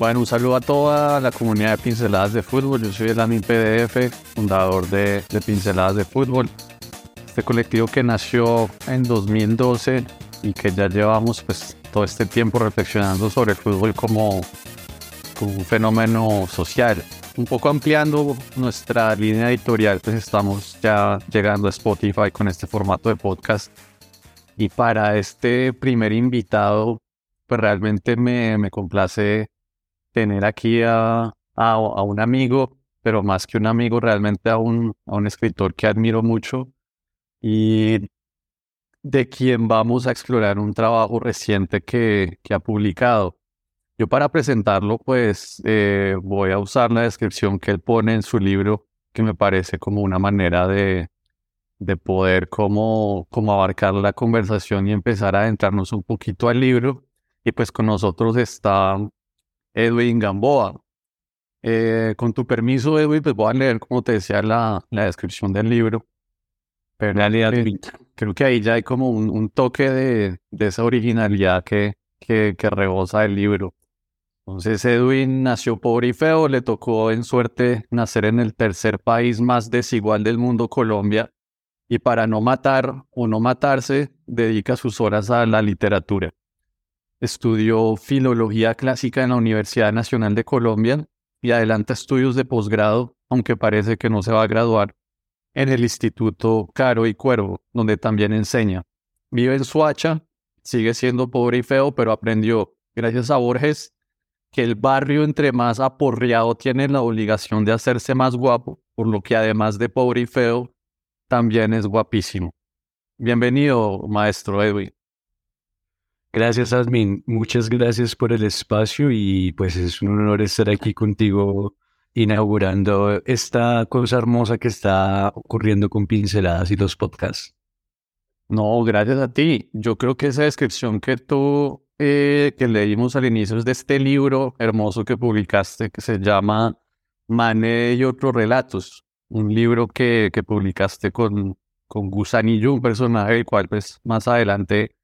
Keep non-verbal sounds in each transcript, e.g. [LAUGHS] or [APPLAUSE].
Bueno, un saludo a toda la comunidad de Pinceladas de Fútbol. Yo soy el Amin PDF, fundador de, Pinceladas de Fútbol. Este colectivo que nació en 2012 y que ya llevamos pues todo este tiempo reflexionando sobre el fútbol como, como un fenómeno social. Un poco ampliando nuestra línea editorial, pues estamos ya llegando a Spotify con este formato de podcast. Y para este primer invitado, pues realmente me, me complace tener aquí a, a, un amigo, pero más que un amigo, realmente a un, a un escritor que admiro mucho y de quien vamos a explorar un trabajo reciente que, que ha publicado. Yo para presentarlo, pues eh, voy a usar la descripción que él pone en su libro, que me parece como una manera de, de poder como, como abarcar la conversación y empezar a adentrarnos un poquito al libro. Y pues con nosotros está Edwin Gamboa. Eh, con tu permiso, Edwin, pues voy a leer, como te decía, la, la descripción del libro. Pero realidad, creo que ahí ya hay como un, toque de, de, esa originalidad que, que, que rebosa el libro. Entonces, Edwin nació pobre y feo, le tocó en suerte nacer en el tercer país más desigual del mundo, Colombia, y para no matar o no matarse, dedica sus horas a la literatura. Estudió filología clásica en la Universidad Nacional de Colombia y adelanta estudios de posgrado, aunque parece que no se va a graduar, en el Instituto Caro y Cuervo, donde también enseña. Vive en Suacha, sigue siendo pobre y feo, pero aprendió, gracias a Borges, que el barrio entre más aporreado tiene la obligación de hacerse más guapo, por lo que además de pobre y feo, también es guapísimo. Bienvenido, maestro Edwin. Gracias, Admin. Muchas gracias por el espacio y pues es un honor estar aquí contigo inaugurando esta cosa hermosa que está ocurriendo con pinceladas y los podcasts. No, gracias a ti. Yo creo que esa descripción que tú, eh, que leímos al inicio de este libro hermoso que publicaste, que se llama Mané y otros relatos, un libro que, que publicaste con, con un personaje del cual pues más adelante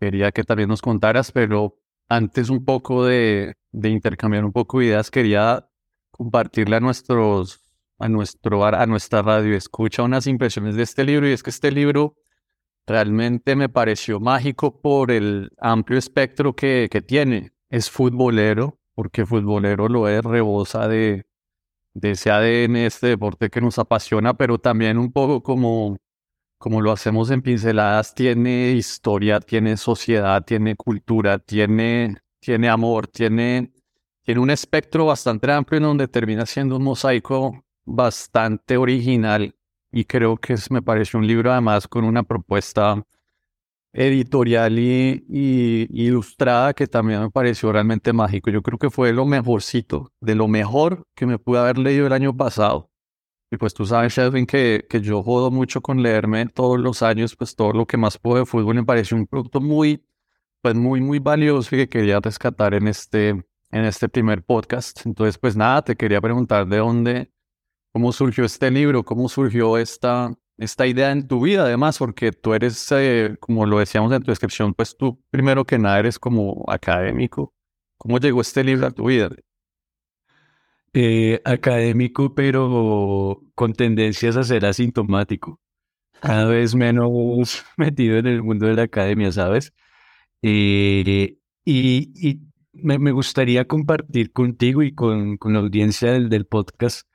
quería que también nos contaras, pero antes un poco de, intercambiar un poco de ideas, quería compartirle a nuestros, a nuestro, a nuestra radio escucha unas impresiones de este libro y es que este libro realmente me pareció mágico por el amplio espectro que, que tiene. Es futbolero, porque futbolero lo es, rebosa de, de ese ADN, este deporte que nos apasiona, pero también un poco como como lo hacemos en pinceladas, tiene historia, tiene sociedad, tiene cultura, tiene, tiene amor, tiene, tiene un espectro bastante amplio en donde termina siendo un mosaico bastante original y creo que me parece un libro además con una propuesta editorial y, y, ilustrada que también me pareció realmente mágico. Yo creo que fue lo mejorcito, de lo mejor que me pude haber leído el año pasado. Y pues tú sabes, Edwin, que, que yo jodo mucho con leerme todos los años, pues todo lo que más puedo de fútbol me pareció un producto muy, pues muy, muy valioso y que quería rescatar en este, en este primer podcast. Entonces, pues nada, te quería preguntar de dónde, cómo surgió este libro, cómo surgió esta, esta idea en tu vida, además, porque tú eres, eh, como lo decíamos en tu descripción, pues tú primero que nada eres como académico. ¿Cómo llegó este libro a tu vida? Eh, académico, pero con tendencias a ser asintomático. Cada vez menos [LAUGHS] metido en el mundo de la academia, ¿sabes? Eh, y, me, gustaría compartir contigo y con, la audiencia del, del podcast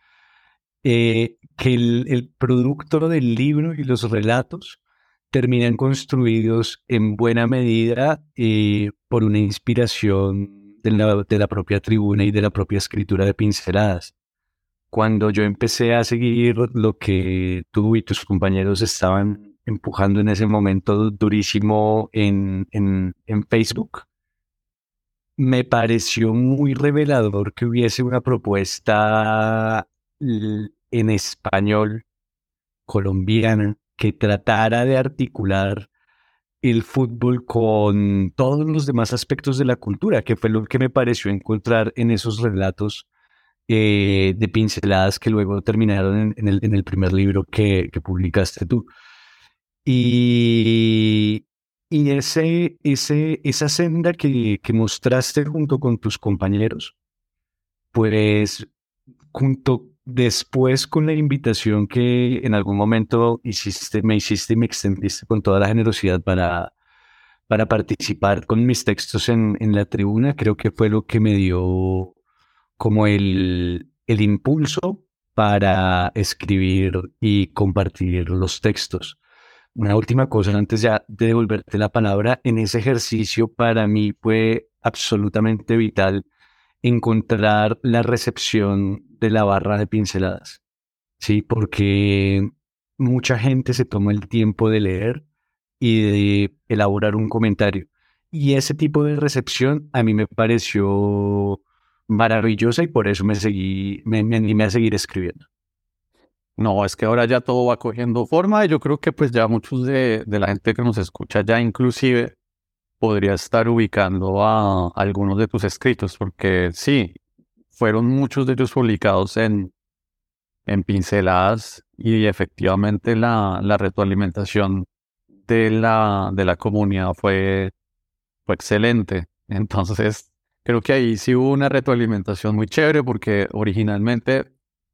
eh, que el, el, producto del libro y los relatos terminan construidos en buena medida por una inspiración de la, propia tribuna y de la propia escritura de pinceladas. cuando yo empecé a seguir lo que tú y tus compañeros estaban empujando en ese momento durísimo en, en, Facebook, me pareció muy revelador que hubiese una propuesta en español colombiana que tratara de articular el fútbol con todos los demás aspectos de la cultura, que fue lo que me pareció encontrar en esos relatos eh, de pinceladas que luego terminaron en, el, primer libro que, publicaste tú. Y, y ese, ese, esa senda que, que mostraste junto con tus compañeros, pues junto después con la invitación que en algún momento hiciste, me hiciste y me extendiste con toda la generosidad para, para participar con mis textos en, en la tribuna, creo que fue lo que me dio como el, el impulso para escribir y compartir los textos. Una última cosa antes ya de devolverte la palabra, en ese ejercicio para mí fue absolutamente vital encontrar la recepción de la barra de pinceladas, ¿sí? Porque mucha gente se toma el tiempo de leer y de elaborar un comentario. Y ese tipo de recepción a mí me pareció maravillosa y por eso me seguí, me, animé a seguir escribiendo. No, es que ahora ya todo va cogiendo forma y yo creo que pues ya muchos de, de la gente que nos escucha ya inclusive podría estar ubicando a algunos de tus escritos, porque sí, fueron muchos de ellos publicados en, en pinceladas y efectivamente la, la retroalimentación de la, de la comunidad fue, fue excelente. Entonces, creo que ahí sí hubo una retroalimentación muy chévere porque originalmente,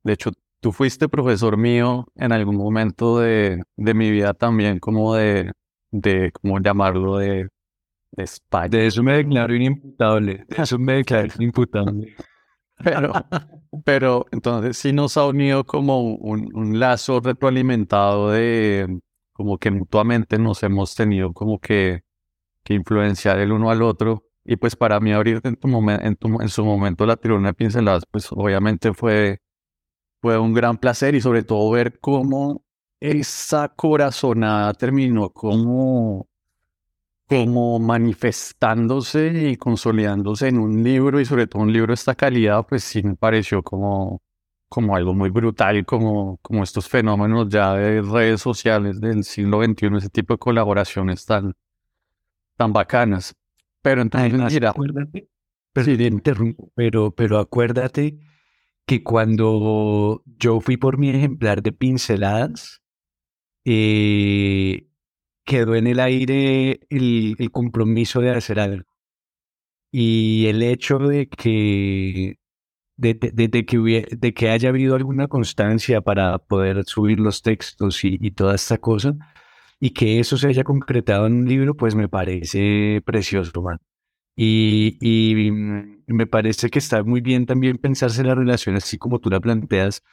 de hecho, Tú fuiste profesor mío en algún momento de, de mi vida también, como de, de ¿cómo llamarlo? De, de España. De eso me declaro inimputable. De eso me declaro inimputable. Pero, pero entonces sí nos ha unido como un, un, lazo retroalimentado de como que mutuamente nos hemos tenido como que, que influenciar el uno al otro. Y pues para mí abrir en, tu en, en su momento la tirona de pinceladas, pues obviamente fue fue un gran placer y sobre todo ver cómo esa corazonada terminó como, como manifestándose y consolidándose en un libro y sobre todo un libro de esta calidad, pues sí me pareció como, como algo muy brutal, como, como estos fenómenos ya de redes sociales del siglo XXI, ese tipo de colaboraciones tan, tan bacanas. Pero entonces, mira, acuérdate, pero, pero acuérdate que cuando yo fui por mi ejemplar de pinceladas, eh, quedó en el aire el, compromiso de hacer algo. Y el hecho de que, de, que, de que haya habido alguna constancia para poder subir los textos y, y toda esta cosa, y que eso se haya concretado en un libro, pues me parece precioso, man. Y, mm, me parece que está muy bien también pensarse la relación así como tú la planteas,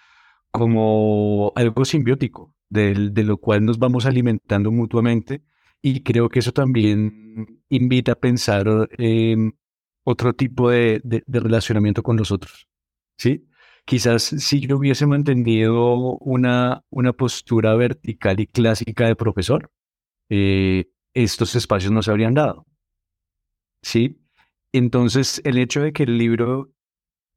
como algo simbiótico, de, lo cual nos vamos alimentando mutuamente. Y creo que eso también invita a pensar en otro tipo de, relacionamiento con los otros. ¿sí? Quizás si yo hubiese mantenido una, una postura vertical y clásica de profesor, eh, estos espacios no se habrían dado. ¿sí? Entonces, el hecho de que el libro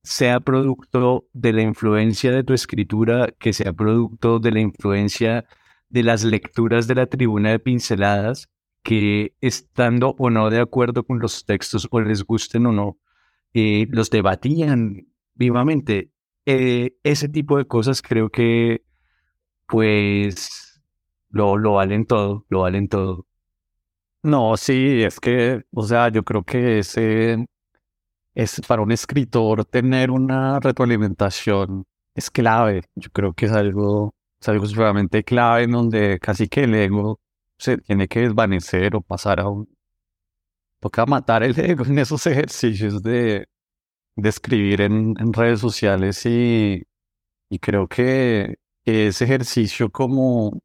sea producto de la influencia de tu escritura, que sea producto de la influencia de las lecturas de la tribuna de pinceladas, que estando o no de acuerdo con los textos o les gusten o no, eh, los debatían vivamente. Eh, ese tipo de cosas creo que pues lo, lo valen todo, lo valen todo. No, sí, es que, o sea, yo creo que ese es para un escritor tener una retroalimentación es clave. Yo creo que es algo, es algo realmente clave en donde casi que el ego se tiene que desvanecer o pasar a un... Toca matar el [LAUGHS] ego en esos ejercicios de, de escribir en, en redes sociales y, y creo que ese ejercicio como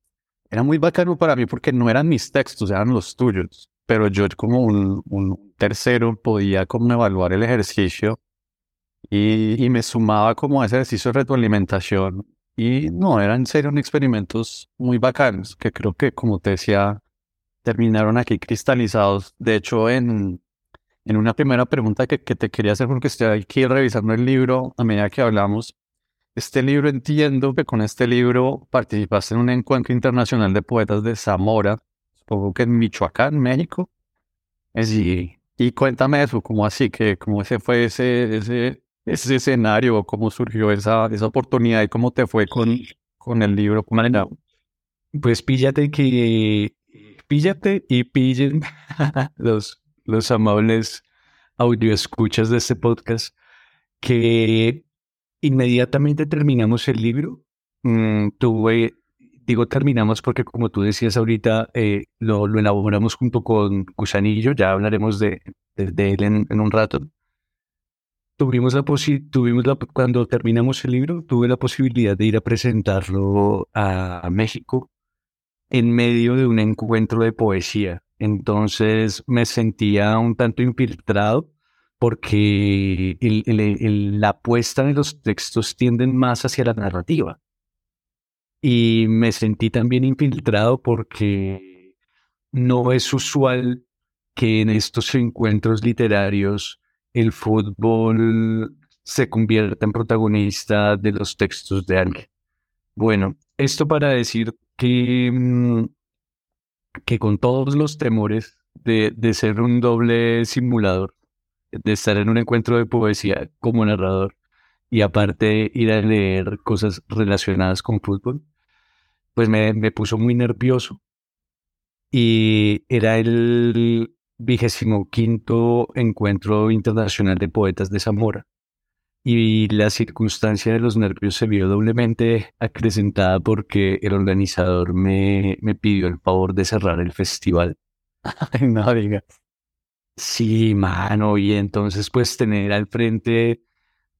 era muy bacano para mí porque no eran mis textos, eran los tuyos. Pero yo como un, un tercero podía como evaluar el ejercicio Y, y me sumaba como a ese ejercicio de retroalimentación. Y no, eran serio experimentos muy bacanos, que creo que, como te decía, terminaron aquí cristalizados. De hecho, en, en una primera pregunta que, que te quería hacer, porque estoy aquí revisando el libro a medida que hablamos, este libro entiendo que con este libro participaste en un encuentro internacional de poetas de Zamora, supongo que en Michoacán, México. Sí. Y cuéntame eso, ¿cómo así? que ¿Cómo ese fue ese, ese, ese escenario? ¿Cómo surgió esa, esa oportunidad y cómo te fue con, con el libro? Pues píllate que, píllate y pillen [LAUGHS] los, los amables escuchas de este podcast que inmediatamente terminamos el libro. Mm, tuve, digo terminamos porque como tú decías ahorita, eh, lo, lo, elaboramos junto con Cusanillo, ya hablaremos de, él en, un rato. Tuvimos la tuvimos la, cuando terminamos el libro, tuve la posibilidad de ir a presentarlo a México en medio de un encuentro de poesía. Entonces me sentía un tanto infiltrado porque la apuesta de los textos tienden más hacia la narrativa. Y me sentí también infiltrado porque no es usual que en estos encuentros literarios el fútbol se convierta en protagonista de los textos de alguien. Bueno, esto para decir que, mm, que con todos los temores de, de ser un doble simulador, de estar en un encuentro de poesía como narrador y aparte ir a leer cosas relacionadas con fútbol, pues me, me puso muy nervioso. Y era el vigésimo quinto encuentro internacional de poetas de Zamora. Y la circunstancia de los nervios se vio doblemente acrecentada porque el organizador me, me pidió el favor de cerrar el festival. [LAUGHS] no digas. Sí, mano, y entonces pues tener al frente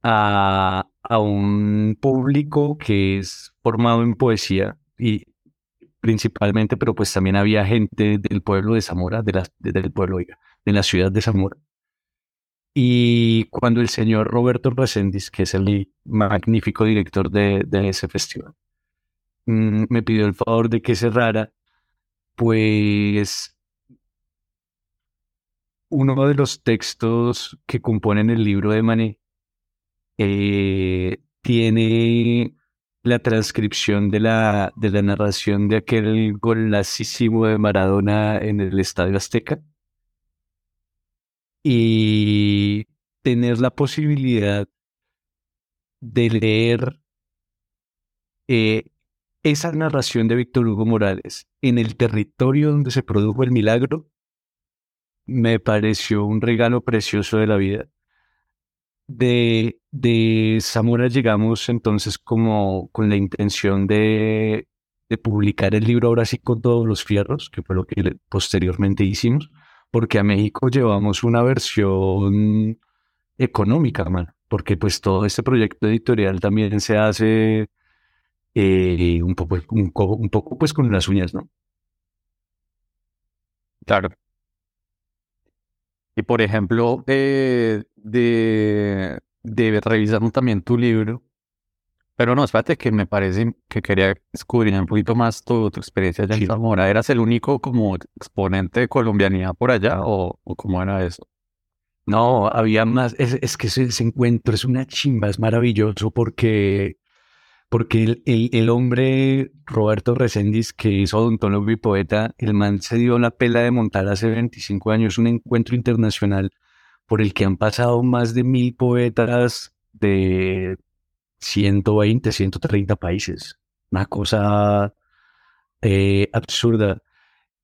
a, a un público que es formado en poesía y principalmente, pero pues también había gente del pueblo de Zamora, de la, del pueblo, de la ciudad de Zamora. Y cuando el señor Roberto Reséndiz, que es el magnífico director de, ese festival, mm, me pidió el favor de que cerrara, pues uno de los textos que componen el libro de Mané eh, tiene la transcripción de la, de la narración de aquel golacísimo de Maradona en el Estadio Azteca y tener la posibilidad de leer eh, esa narración de Víctor Hugo Morales en el territorio donde se produjo el milagro me pareció un regalo precioso de la vida. De, de Zamora llegamos entonces como con la intención de, de publicar el libro ahora sí con todos los fierros, que fue lo que posteriormente hicimos, porque a México llevamos una versión económica, man, porque pues todo este proyecto editorial también se hace eh, un, poco, un, poco pues con las uñas, ¿no? Claro. Y por ejemplo, de, de, de revisar también tu libro, pero no, espérate que me parece que quería descubrir un poquito más tu, tu experiencia allá en Zamora. ¿Eras el único como exponente de colombianidad por allá o, o cómo era eso? No, había más. Es, es que ese, ese, encuentro es una chimba, es maravilloso porque porque el, el, hombre Roberto Reséndiz, que es odontólogo y poeta, el man se dio la pela de montar hace 25 años un encuentro internacional por el que han pasado más de mil poetas de 120, 130 países. Una cosa eh, absurda.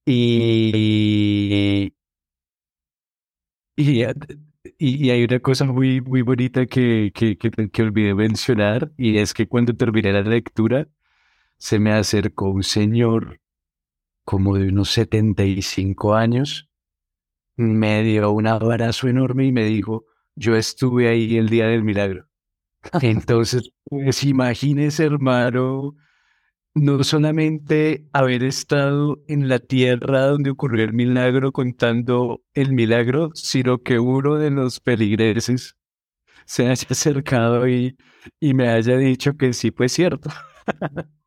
Y, y, y, hay una cosa muy, muy bonita que, que, que, olvidé mencionar, y es que cuando terminé la lectura, se me acercó un señor como de unos 75 años, me dio un abrazo enorme y me dijo, yo estuve ahí el día del milagro. [LAUGHS] Entonces, pues imagínese, hermano, no solamente haber estado en la tierra donde ocurrió el milagro contando el milagro, sino que uno de los peligreses se haya acercado y, y me haya dicho que sí fue cierto. [LAUGHS]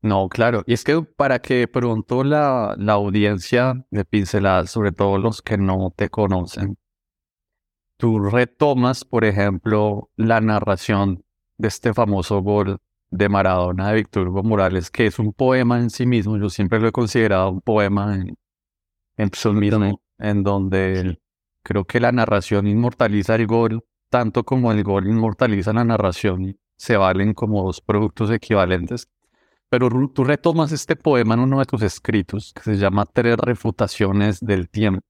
No, claro. Y es que para que pronto la, la audiencia de pinceladas, sobre todo los que no te conocen, tú retomas, por ejemplo, la narración de este famoso gol de Maradona de Víctor Hugo Morales, que es un poema en sí mismo. Yo siempre lo he considerado un poema en, en sí mismo, en donde creo que la narración inmortaliza el gol, tanto como el gol inmortaliza la narración y se valen como dos productos equivalentes. Pero tú retomas este poema en uno de tus escritos que se llama Tres refutaciones del tiempo.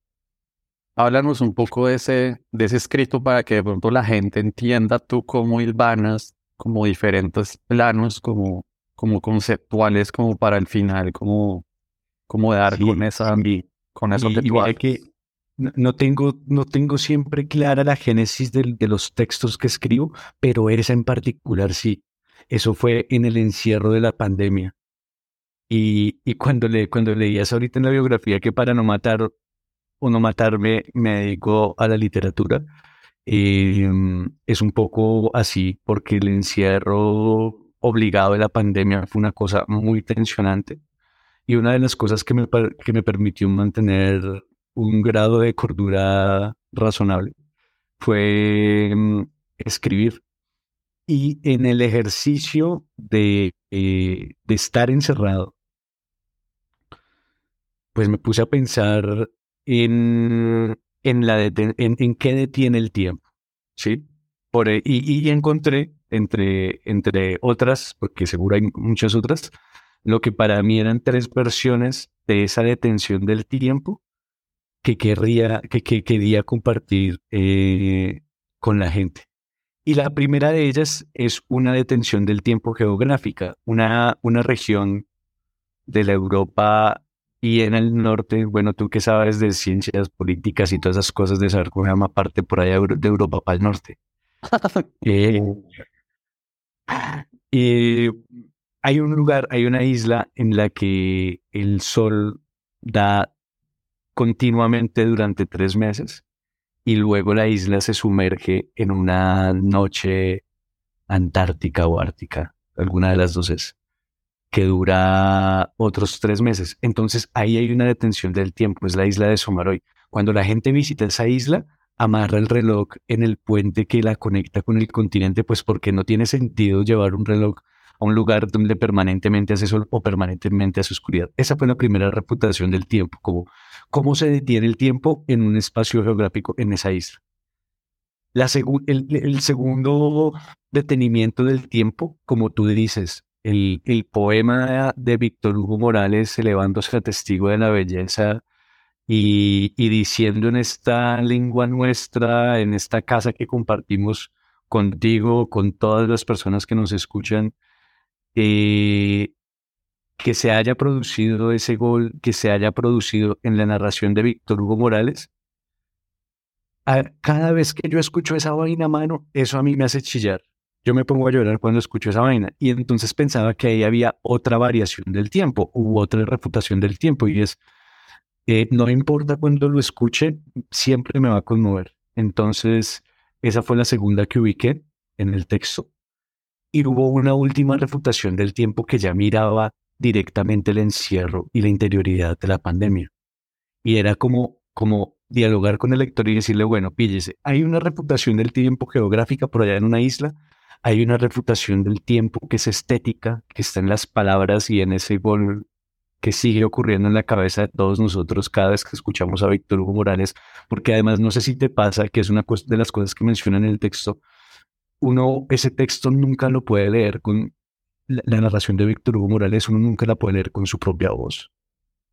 Háblanos un poco de ese, de ese escrito para que de pronto la gente entienda tú cómo hilvanas como diferentes planos, como, como conceptuales, como para el final, como, como dar con esa con eso que que no tengo, no tengo siempre clara la génesis de, de los textos que escribo, pero esa en particular sí. Eso fue en el encierro de la pandemia. Y, y cuando, le, cuando leías ahorita en la biografía que para no matar o no matarme me dedico a la literatura, em, es un poco así, porque el encierro obligado de la pandemia fue una cosa muy tensionante. Y una de las cosas que me, que me permitió mantener un grado de cordura razonable fue em, escribir. Y en el ejercicio de, eh, de estar encerrado, pues me puse a pensar en, en, la en, en, qué detiene el tiempo. ¿sí? Por, y, y, encontré, entre, entre otras, porque seguro hay muchas otras, lo que para mí eran tres versiones de esa detención del tiempo que, querría, que, que quería compartir eh, con la gente. Y la primera de ellas es una detención del tiempo geográfica, una, una región de la Europa y en el norte, bueno, tú que sabes de ciencias políticas y todas esas cosas de saber cómo se llama parte por allá de Europa para el norte. [LAUGHS] eh, y hay un lugar, hay una isla en la que el sol da continuamente durante tres meses y luego la isla se sumerge en una noche antártica o ártica, alguna de las dos es, que dura otros tres meses. Entonces ahí hay una detención del tiempo, es la isla de Somaroy. Cuando la gente visita esa isla, amarra el reloj en el puente que la conecta con el continente, pues porque no tiene sentido llevar un reloj a un lugar donde permanentemente hace sol o permanentemente hace oscuridad. Esa fue la primera reputación del tiempo, como cómo se detiene el tiempo en un espacio geográfico en esa isla. La el, segundo detenimiento del tiempo, como tú dices, el, poema de Víctor Hugo Morales elevándose a testigo de la belleza y, y, diciendo en esta lengua nuestra, en esta casa que compartimos contigo, con todas las personas que nos escuchan, eh, que se haya producido ese gol, que se haya producido en la narración de Víctor Hugo Morales, cada vez que yo escucho esa vaina, mano, eso a mí me hace chillar. Yo me pongo a llorar cuando escucho esa vaina. Y entonces pensaba que ahí había otra variación del tiempo u otra refutación del tiempo. Y es, eh, no importa cuando lo escuche, siempre me va a conmover. Entonces, esa fue la segunda que ubiqué en el texto. Y hubo una última refutación del tiempo que ya miraba directamente el encierro y la interioridad de la pandemia. Y era como, como dialogar con el lector y decirle, bueno, píllese, hay una refutación del tiempo geográfica por allá en una isla, hay una refutación del tiempo que es estética, que está en las palabras y en ese gol que sigue ocurriendo en la cabeza de todos nosotros cada vez que escuchamos a Víctor Hugo Morales, porque además no sé si te pasa que es una de las cosas que menciona en el texto, uno ese texto nunca lo puede leer con la, narración de Víctor Hugo Morales, uno nunca la puede leer con su propia voz.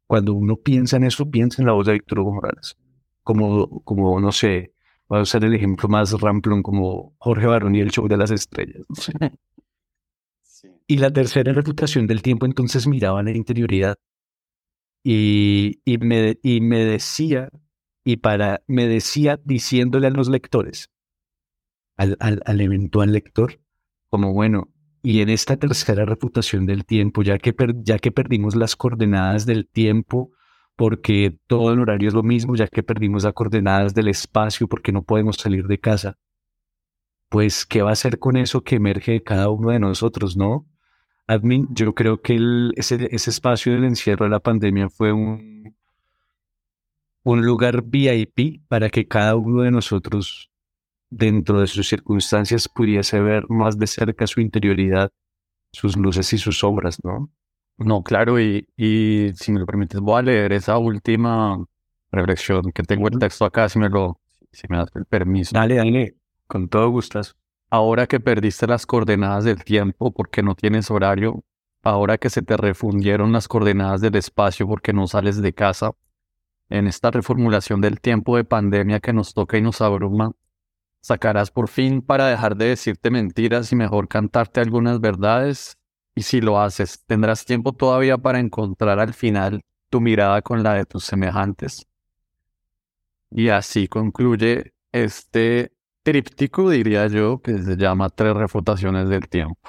Cuando uno piensa en eso, piensa en la voz de Víctor Hugo Morales. Como, como no sé, voy a usar el ejemplo más ramplón, como Jorge Barón y el show de las estrellas. Y la tercera reputación del tiempo, entonces miraba la interioridad y, y, me, y me decía, y para, me decía diciéndole a los lectores, al, al, eventual lector, como bueno, y en esta tercera reputación del tiempo, ya que, ya que perdimos las coordenadas del tiempo, porque todo el horario es lo mismo, ya que perdimos las coordenadas del espacio, porque no podemos salir de casa, pues, ¿qué va a hacer con eso que emerge de cada uno de nosotros, no? Admin, yo creo que ese espacio del encierro de la pandemia fue un, un lugar VIP para que cada uno de nosotros, dentro de sus circunstancias, pudiese ver más de cerca su interioridad, sus luces y sus sombras, ¿no? No, claro, y, y si me lo permites, voy a leer esa última reflexión que tengo el texto acá, si me lo, si me das el permiso. Dale, dale, con todo gusto. Ahora que perdiste las coordenadas del tiempo porque no tienes horario, ahora que se te refundieron las coordenadas del espacio porque no sales de casa, en esta reformulación del tiempo de pandemia que nos toca y nos abruma, sacarás por fin para dejar de decirte mentiras y mejor cantarte algunas verdades. Y si lo haces, tendrás tiempo todavía para encontrar al final tu mirada con la de tus semejantes. Y así concluye este tríptico, diría yo, que se llama Tres refutaciones del tiempo.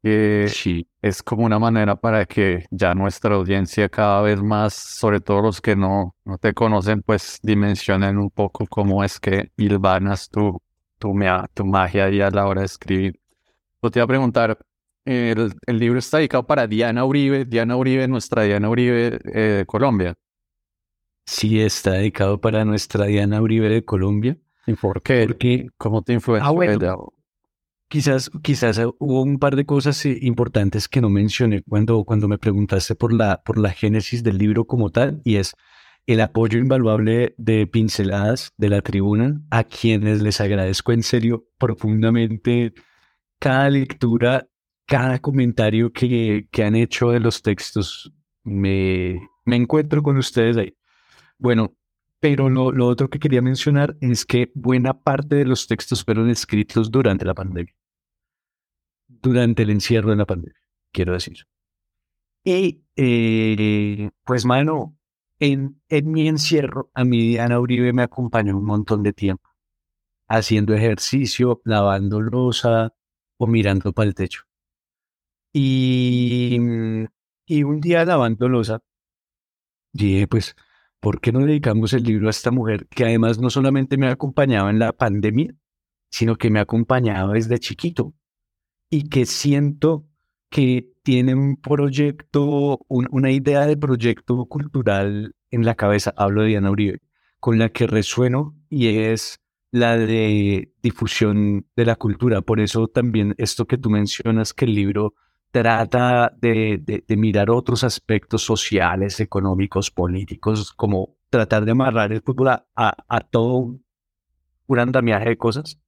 Que sí. es como una manera para que ya nuestra audiencia cada vez más, sobre todo los que no, no te conocen, pues dimensionen un poco cómo es que hilvanas tu, tu, tu magia y a la hora de escribir. Yo te iba a preguntar, el, el, libro está dedicado para Diana Uribe, Diana Uribe, nuestra Diana Uribe eh, de Colombia. Sí, está dedicado para nuestra Diana Uribe de Colombia. ¿Y por qué? Porque, ¿Cómo te influenció ah, Quizás, quizás hubo un par de cosas eh, importantes que no mencioné cuando, cuando me preguntaste por la, por la génesis del libro como tal, y es el apoyo invaluable de Pinceladas de la Tribuna, a quienes les agradezco en serio profundamente cada lectura, cada comentario que, que han hecho de los textos. Me, me encuentro con ustedes ahí. Bueno, pero lo, lo, otro que quería mencionar es que buena parte de los textos fueron escritos durante la pandemia. Durante el encierro de la pandemia, quiero decir. Y eh, pues, mano, en, en mi encierro, a mi Diana Uribe me acompañó un montón de tiempo, haciendo ejercicio, lavando losa o mirando para el techo. Y, y un día lavando losa, dije, pues, ¿por qué no dedicamos el libro a esta mujer que además no solamente me ha acompañado en la pandemia, sino que me ha acompañado desde chiquito y que siento que tiene un proyecto, una idea de proyecto cultural en la cabeza, hablo de Diana Uribe, con la que resueno y es la de difusión de la cultura. Por eso también esto que tú mencionas, que el libro trata de, mirar otros aspectos sociales, económicos, políticos, como tratar de amarrar el fútbol a, todo un andamiaje de cosas.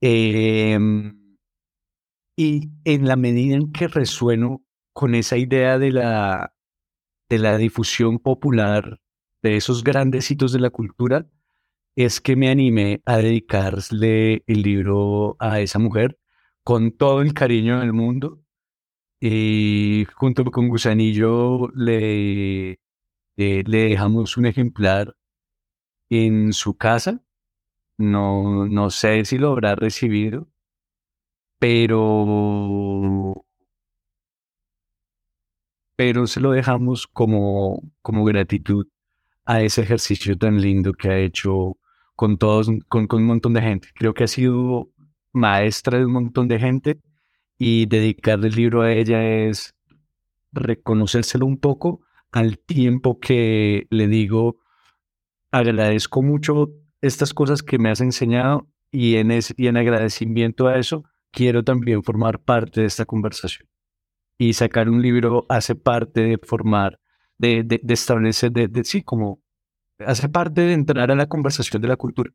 Em, y en la medida en que resueno con esa idea de la, de la difusión popular de esos grandes hitos de la cultura, es que me animé a dedicarle el libro a esa mujer con todo el cariño del mundo. Y junto con Gusanillo le, eh, le dejamos un ejemplar en su casa. No, no sé si lo habrá recibido, pero, pero se lo dejamos como, como gratitud a ese ejercicio tan lindo que ha hecho con todos, con, con un montón de gente. Creo que ha sido maestra de un montón de gente y dedicarle el libro a ella es reconocérselo un poco al tiempo que le digo, agradezco mucho estas cosas que me has enseñado y en, y en agradecimiento a eso quiero también formar parte de esta conversación. Y sacar un libro hace parte de formar, de, de, de establecer, de, de, sí, como hace parte de entrar a la conversación de la cultura.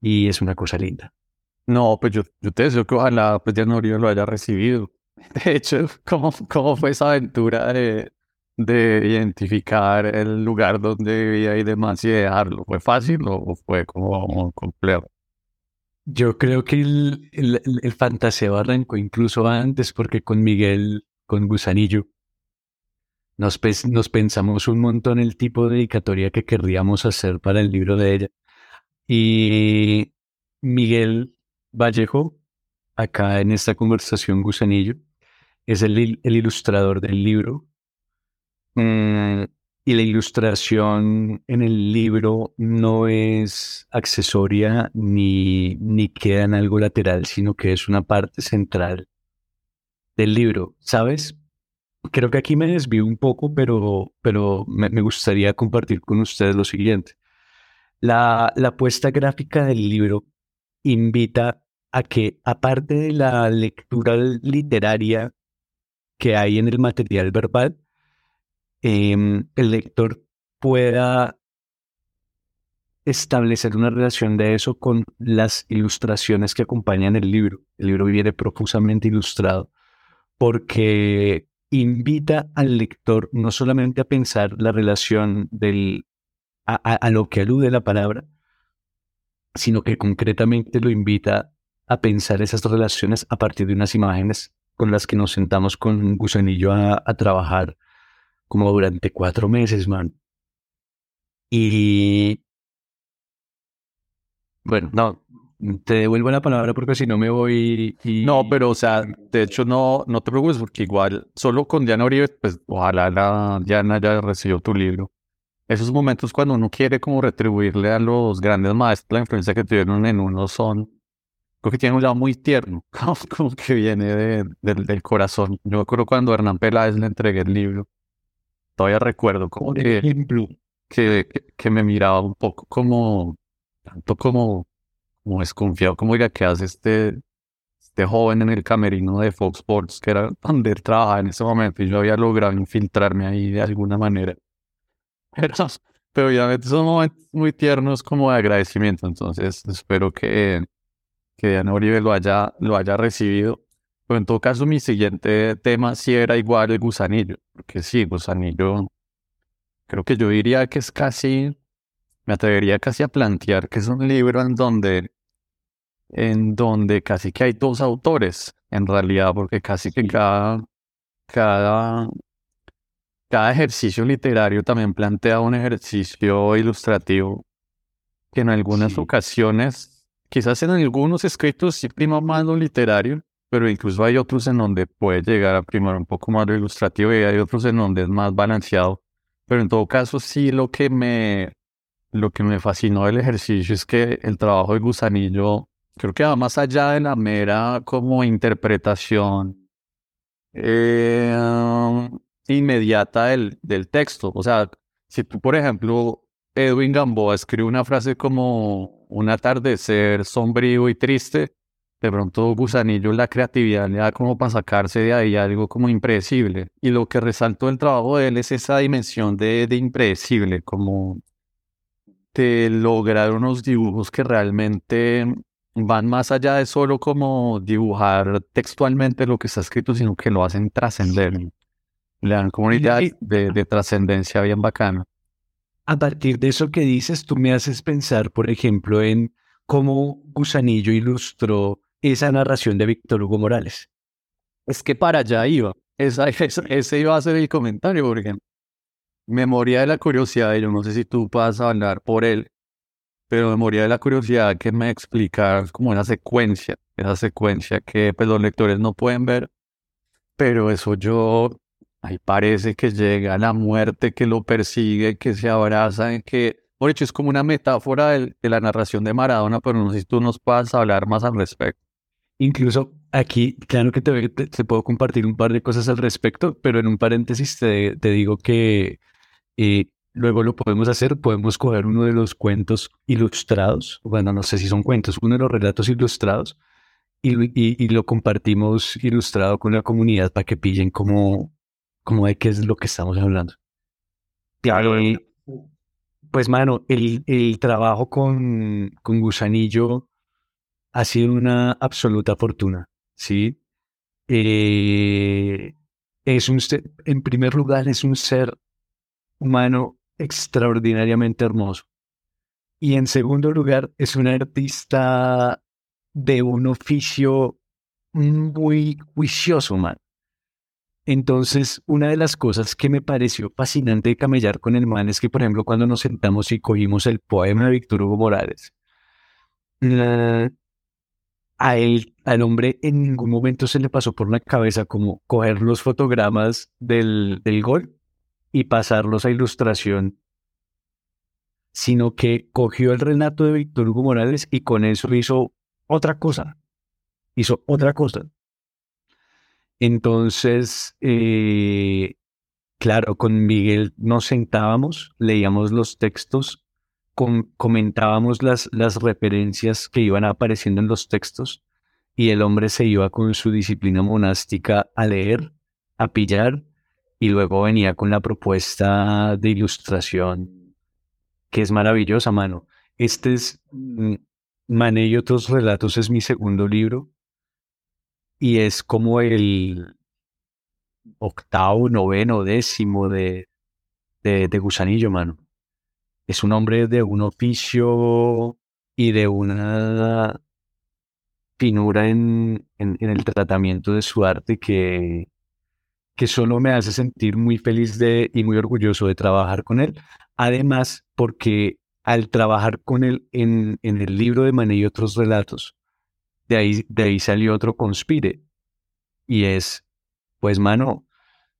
Y es una cosa linda. No, pues yo, yo te deseo que ojalá pues ya no lo haya recibido. [LAUGHS] De hecho, ¿cómo, cómo fue esa aventura de, de identificar el lugar donde vivía y demás y dejarlo? ¿Fue fácil o fue como complejo? Yo creo que el, el, el, fantaseo arrancó incluso antes porque con Miguel, con Gusanillo, nos, nos pensamos un montón el tipo de dedicatoria que querríamos hacer para el libro de ella. Y Miguel Vallejo, acá en esta conversación Gusanillo, es el, ilustrador del libro. Mm, y la ilustración en el libro no es accesoria ni, ni queda en algo lateral, sino que es una parte central del libro, ¿sabes? Creo que aquí me desvío un poco, pero, pero me, gustaría compartir con ustedes lo siguiente. La, la apuesta gráfica del libro invita a que, aparte de la lectura literaria que hay en el material verbal, em, el lector pueda establecer una relación de eso con las ilustraciones que acompañan el libro. El libro viene profusamente ilustrado porque invita al lector no solamente a pensar la relación del, a, lo que alude la palabra, sino que concretamente lo invita a pensar esas relaciones a partir de unas imágenes con las que nos sentamos con Gusanillo a, a trabajar como durante cuatro meses, man. Y bueno, no, te devuelvo la palabra porque si no me voy y... No, pero o sea, de hecho no, no te preocupes porque igual, solo con Diana Uribe, pues ojalá la Diana haya recibido tu libro. Esos momentos cuando uno quiere como retribuirle a los grandes maestros la influencia que tuvieron en uno son, creo que tiene un lado muy tierno, [LAUGHS] como que viene de, del corazón. Yo me acuerdo cuando Hernán Peláez le entregué el libro, todavía recuerdo como que, que, que me miraba un poco como, tanto como como desconfiado, como diga que hace este, este joven en el camerino de Fox Sports, que era donde él trabajaba en ese momento, y yo había logrado infiltrarme ahí de alguna manera. [LAUGHS] Pero, pero obviamente son momentos muy tiernos como de agradecimiento, entonces espero que, que Diana Uribe lo haya, lo haya recibido. Pero en todo caso, mi siguiente tema sí era igual el gusanillo, porque sí, gusanillo, creo que yo diría que es casi me atrevería casi a plantear que es un libro en donde, en donde casi que hay dos autores, en realidad, porque casi que cada, cada, cada ejercicio literario también plantea un ejercicio ilustrativo que en algunas ocasiones, quizás en algunos escritos sí prima más lo literario, pero incluso hay otros en donde puede llegar a primar un poco más lo ilustrativo y hay otros en donde es más balanceado. Pero en todo caso, sí lo que me, lo que me fascinó del ejercicio es que el trabajo de Gusanillo creo que va más allá de la mera como interpretación eh, inmediata del, del texto. O sea, si tú, por ejemplo, Edwin Gamboa escribe una frase como un atardecer sombrío y triste, de pronto Gusanillo la creatividad le da como para sacarse de ahí algo como impredecible. Y lo que resaltó el trabajo de él es esa dimensión de, de impredecible, como de lograr unos dibujos que realmente van más allá de solo como dibujar textualmente lo que está escrito, sino que lo hacen trascender. Le dan como una idea de, de trascendencia bien bacana. A partir de eso que dices, tú me haces pensar, por ejemplo, en cómo Gusanillo ilustró esa narración de Víctor Hugo Morales. Es que para allá iba. Esa, [LAUGHS] ese iba a ser el comentario, por ejemplo memoria de la curiosidad, yo no sé si tú vas a hablar por él, pero memoria de la curiosidad que me explicas como una secuencia, esa secuencia que pues, los lectores no pueden ver, pero eso yo, ahí parece que llega la muerte, que lo persigue, que se abraza, que, por hecho, es como una metáfora de, la narración de Maradona, pero no sé si tú nos puedas hablar más al respecto. Incluso aquí, claro que te, te, puedo compartir un par de cosas al respecto, pero en un paréntesis te, te digo que y luego lo podemos hacer, podemos coger uno de los cuentos ilustrados, bueno, no sé si son cuentos, uno de los relatos ilustrados, y, y, lo compartimos ilustrado con la comunidad para que pillen cómo, cómo de qué es lo que estamos hablando. Claro. pues, mano, el, el trabajo con, con Gusanillo ha sido una absoluta fortuna, ¿sí? Eh, es un, en primer lugar, es un ser humano extraordinariamente hermoso. Y en segundo lugar, es un artista de un oficio muy juicioso, man. Entonces, una de las cosas que me pareció fascinante de camellar con el man es que, por ejemplo, cuando nos sentamos y cogimos el poema de Víctor Hugo Morales, a él, al hombre, en ningún momento se le pasó por la cabeza como coger los fotogramas del, gol y pasarlos a ilustración, sino que cogió el relato de Víctor Hugo Morales y con eso hizo otra cosa, hizo otra cosa. Entonces, eh, claro, con Miguel nos sentábamos, leíamos los textos, comentábamos las, las referencias que iban apareciendo en los textos y el hombre se iba con su disciplina monástica a leer, a pillar y luego venía con la propuesta de ilustración que es maravillosa, mano. Este es mm, Mané y otros relatos, es mi segundo libro y es como el octavo, noveno, décimo de, de, Gusanillo, mano. Es un hombre de un oficio y de una finura en, en, el tratamiento de su arte que, que solo me hace sentir muy feliz de, y muy orgulloso de trabajar con él. Además, porque al trabajar con él en, en el libro de Mané y otros relatos, de ahí, de ahí salió otro conspire. Y es, pues, mano,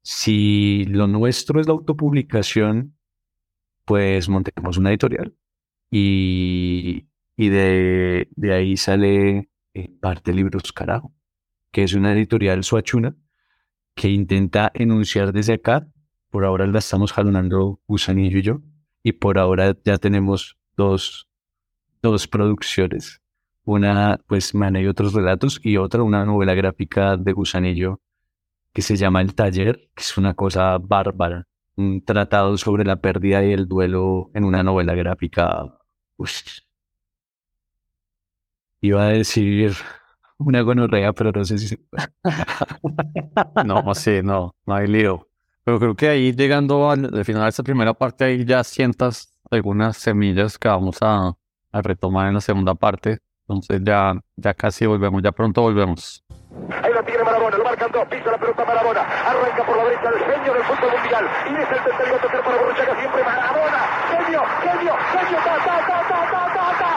si lo nuestro es la autopublicación, pues montemos una editorial. Y, y de, de ahí sale parte Libros Carajo, que es una editorial suachuna que intenta enunciar desde acá. Por ahora la estamos jalonando Gusanillo y yo, y por ahora ya tenemos dos, dos producciones. Una, pues, Mana y otros relatos, y otra, una novela gráfica de Gusanillo que se llama El Taller, que es una cosa bárbara. Un tratado sobre la pérdida y el duelo en una novela gráfica. Iba a decir una gonorrea, pero no sé si se [LAUGHS] No, sí, no, no hay lío. Pero creo que ahí llegando al, final de esta primera parte, ahí ya sientas algunas semillas que vamos a retomar en la segunda parte. Entonces ya, ya casi volvemos, ya pronto volvemos. Ahí la tiene Marabona, lo marcan dos, pisa la pelota Marabona, arranca por la derecha el genio del fútbol mundial. Y es el tercero a tocar para Borruchaga siempre Marabona, genio, genio, genio, ta, ta, ta, ta, ta, ta, ta.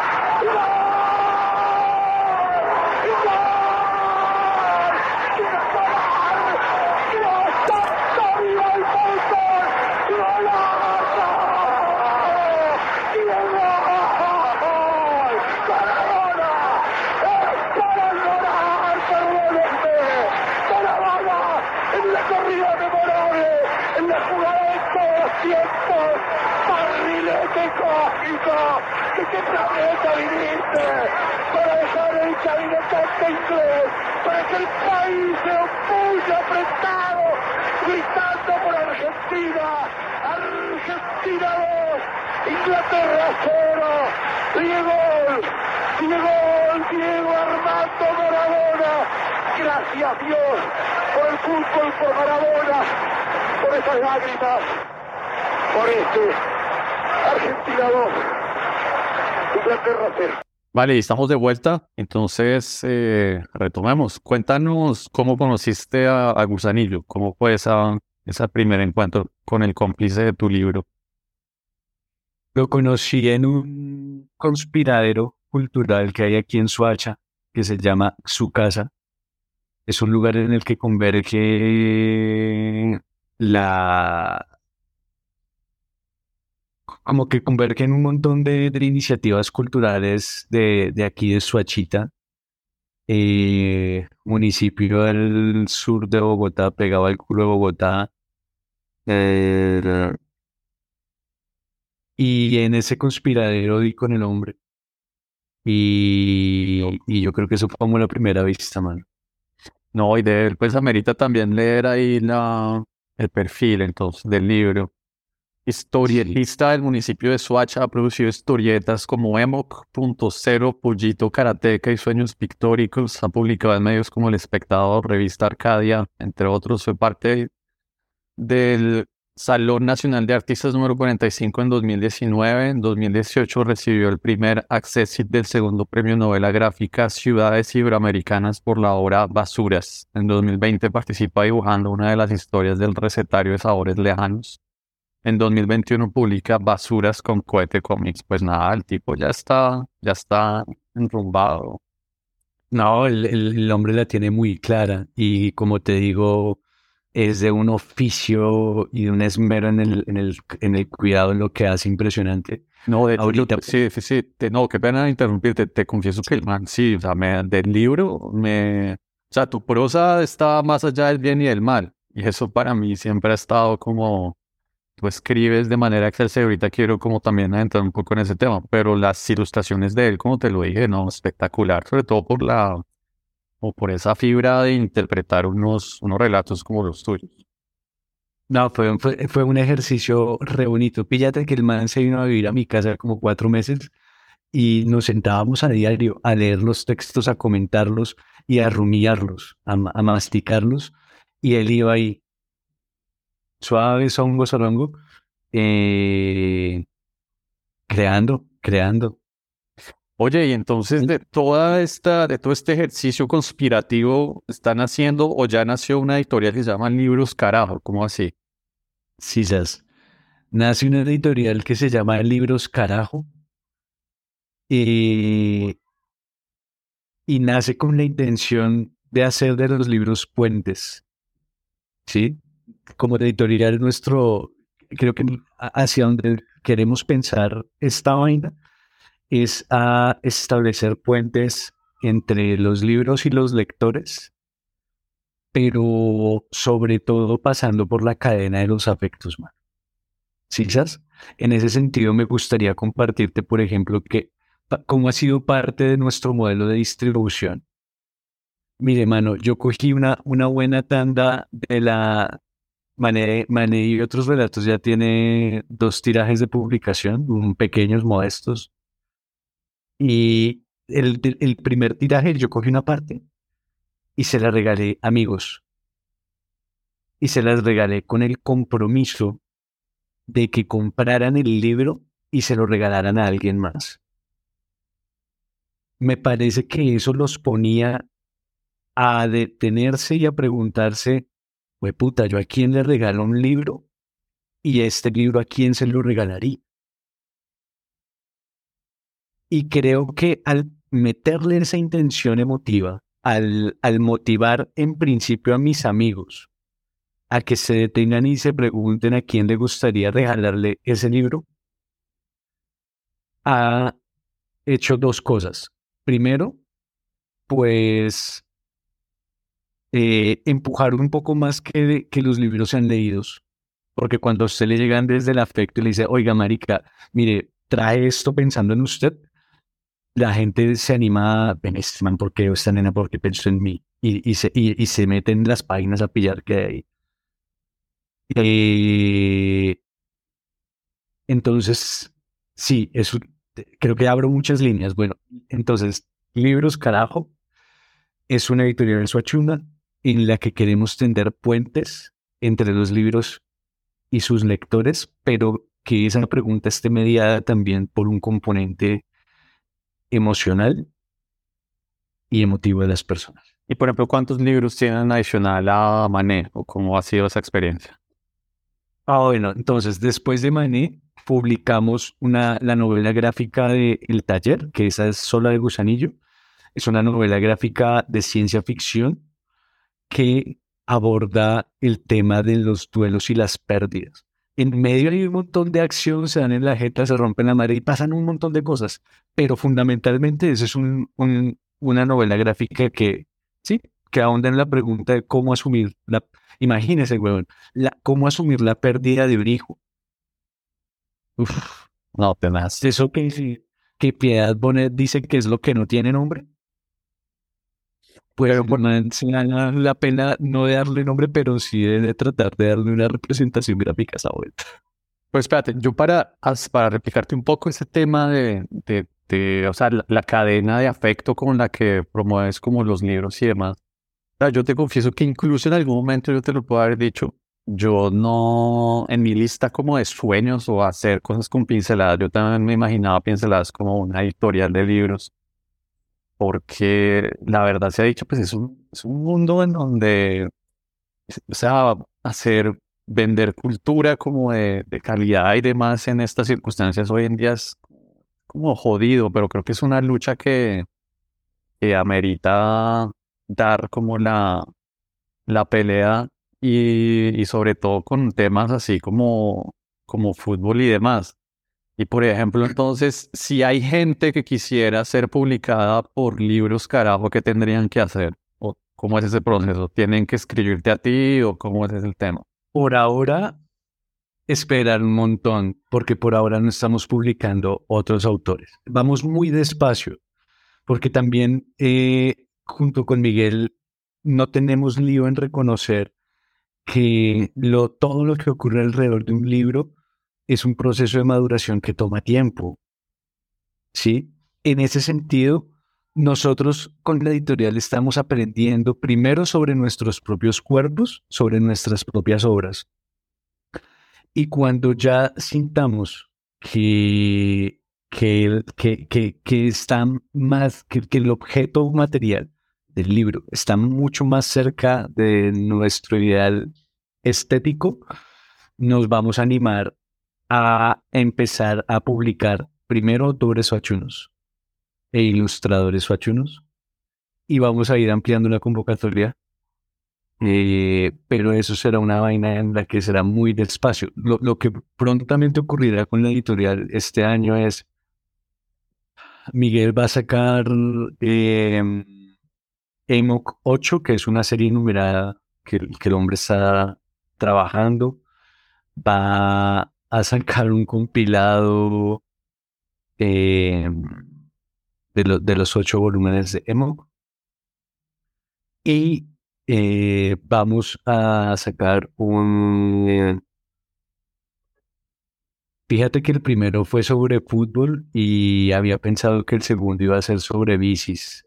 ¿De viniste? Para dejar el cabinetante inglés, para que el país se opulle apretado, gritando por Argentina. Argentina 2, Inglaterra 0. Diego, Diego, Diego Armando Maradona. Gracias Dios por el fútbol, por Maradona, por esas lágrimas, por este Argentina 2, Inglaterra 0. Vale, estamos de vuelta. Entonces, eh, retomemos. Cuéntanos cómo conociste a, Gusanillo, cómo fue esa, ese primer encuentro con el cómplice de tu libro. Lo conocí en un conspiradero cultural que hay aquí en Suacha, que se llama Su Casa. Es un lugar en el que converge la, como que convergen un montón de, iniciativas culturales de, de, aquí de Suachita, eh, municipio del sur de Bogotá, pegado al culo de Bogotá. Eh, y en ese conspiradero di con el hombre. Y, y yo creo que eso fue como la primera vista, mano. No, y de él, pues amerita también leer ahí la, el perfil entonces del libro. Historietista del municipio de Suacha, ha producido historietas como Emoc.0, Pollito Karateca y Sueños Pictóricos. Ha publicado en medios como El Espectador, Revista Arcadia, entre otros. Fue parte del Salón Nacional de Artistas número 45 en 2019. En 2018 recibió el primer acceso del segundo premio novela gráfica Ciudades Iberoamericanas por la obra Basuras. En 2020 participa dibujando una de las historias del recetario de Sabores Lejanos en 2021 publica Basuras con Cohete Comics. Pues nada, el tipo ya está, ya está enrumbado. No, el, el, hombre la tiene muy clara y como te digo, es de un oficio y de un esmero en el, en el, en el cuidado en lo que hace impresionante. No, de Ahorita- sí, sí, sí, te- no, qué pena interrumpirte, te confieso que el man, sí, o sea, me, del libro, me, o sea, tu prosa está más allá del bien y del mal, y eso para mí siempre ha estado como, tú escribes de manera excelsa, ahorita quiero como también entrar un poco en ese tema, pero las ilustraciones de él, como te lo dije, no, espectacular, sobre todo por la, o por esa fibra de interpretar unos, unos relatos como los tuyos. No, fue, fue, fue un ejercicio re bonito. Píllate que el man se vino a vivir a mi casa como cuatro meses y nos sentábamos a diario a leer los textos, a comentarlos y a rumiarlos, a, a masticarlos. Y él iba ahí, suave, songo, sorongo, eh, creando, creando. Oye, y entonces de toda esta, de todo este ejercicio conspirativo, ¿están haciendo o ya nació una editorial que se llama Libros Carajo? ¿Cómo así? Sisas. Nace una editorial que se llama Libros Carajo. eh, y nace con la intención de hacer de los libros puentes. ¿Sí? Como editorial nuestro, creo que hacia donde queremos pensar esta vaina es a establecer puentes entre los libros y los lectores, pero sobre todo pasando por la cadena de los afectos, man. ¿Sí, sabes? En ese sentido, me gustaría compartirte, por ejemplo, que cómo ha sido parte de nuestro modelo de distribución. Mire, mano, yo cogí una, una buena tanda de la Mané, Mané y otros relatos, ya tiene dos tirajes de publicación, pequeños, modestos. Y el, el- primer tiraje, yo cogí una parte y se la regalé amigos. Y se las regalé con el compromiso de que compraran el libro y se lo regalaran a alguien más. Me parece que eso los ponía a detenerse y a preguntarse, "Hue puta, ¿yo a quién le regalo un libro? Y este libro a quién se lo regalaría. Y creo que al meterle esa intención emotiva, al, al motivar en principio a mis amigos a que se detengan y se pregunten a quién le gustaría regalarle ese libro, ha hecho dos cosas. Primero, pues eh, empujar un poco más que, los libros sean leídos. Porque cuando a usted le llegan desde el afecto y le dice, oiga, marica, mire, trae esto pensando en usted, la gente se anima, ven, este man, ¿por qué? Esta nena, ¿por qué pensó en mí? Y, y se, y, se meten en las páginas a pillar que hay. Eh, entonces, sí, eso, creo que abro muchas líneas. Bueno, entonces, Libros Carajo es una editorial en Suachuna en la que queremos tender puentes entre los libros y sus lectores, pero que esa pregunta esté mediada también por un componente emocional y emotivo de las personas. Y por ejemplo, ¿cuántos libros tienen adicional a Mané o cómo ha sido esa experiencia? Ah, bueno, entonces después de Mané publicamos una, la novela gráfica de El Taller, que esa es Sola de Gusanillo. Es una novela gráfica de ciencia ficción que aborda el tema de los duelos y las pérdidas. En medio hay un montón de acción, se dan en la jeta, se rompen la madre y pasan un montón de cosas. Pero fundamentalmente esa es un, un, una novela gráfica que, sí, que ahonda en la pregunta de cómo asumir la... Imagínese, huevón, la, cómo asumir la pérdida de un hijo. Uf, No, tenaz. eso que, que Piedad Bonet dice que es lo que no tiene nombre. Pues se da la, la pena no de darle nombre, pero sí de, tratar de darle una representación gráfica a esa vuelta. Pues espérate, yo para, para replicarte un poco ese tema de, de, de, o sea, la, la cadena de afecto con la que promueves como los libros y demás. O sea, yo te confieso que incluso en algún momento yo te lo puedo haber dicho, yo no, en mi lista como de sueños o hacer cosas con pinceladas, yo también me imaginaba pinceladas como una editorial de libros, porque la verdad se ha dicho, pues es un, es un mundo en donde, o sea, hacer vender cultura como de, calidad y demás en estas circunstancias hoy en día es como jodido, pero creo que es una lucha que, que amerita dar como la, la pelea y, y sobre todo con temas así como, como fútbol y demás. Y por ejemplo, entonces, si hay gente que quisiera ser publicada por libros, carajo, ¿qué tendrían que hacer? ¿O cómo es ese proceso? ¿Tienen que escribirte a ti o cómo es el tema? Por ahora, esperar un montón, porque por ahora no estamos publicando otros autores. Vamos muy despacio, porque también eh, junto con Miguel no tenemos lío en reconocer que lo, todo lo que ocurre alrededor de un libro es un proceso de maduración que toma tiempo. ¿Sí? En ese sentido, nosotros con la editorial estamos aprendiendo primero sobre nuestros propios cuerpos, sobre nuestras propias obras. Y cuando ya sintamos que, que, que, que, que más, que el objeto material del libro está mucho más cerca de nuestro ideal estético, nos vamos a animar a empezar a publicar primero autores suachunos e ilustradores suachunos y vamos a ir ampliando la convocatoria. Eh, pero eso será una vaina en la que será muy despacio. Lo, lo que prontamente ocurrirá con la editorial este año es Miguel va a sacar eh, EMOC 8, que es una serie numerada que, que el hombre está trabajando. Va a sacar un compilado eh, de, de, los ocho volúmenes de Emo. Y eh, vamos a sacar un... Fíjate que el primero fue sobre fútbol y había pensado que el segundo iba a ser sobre bicis.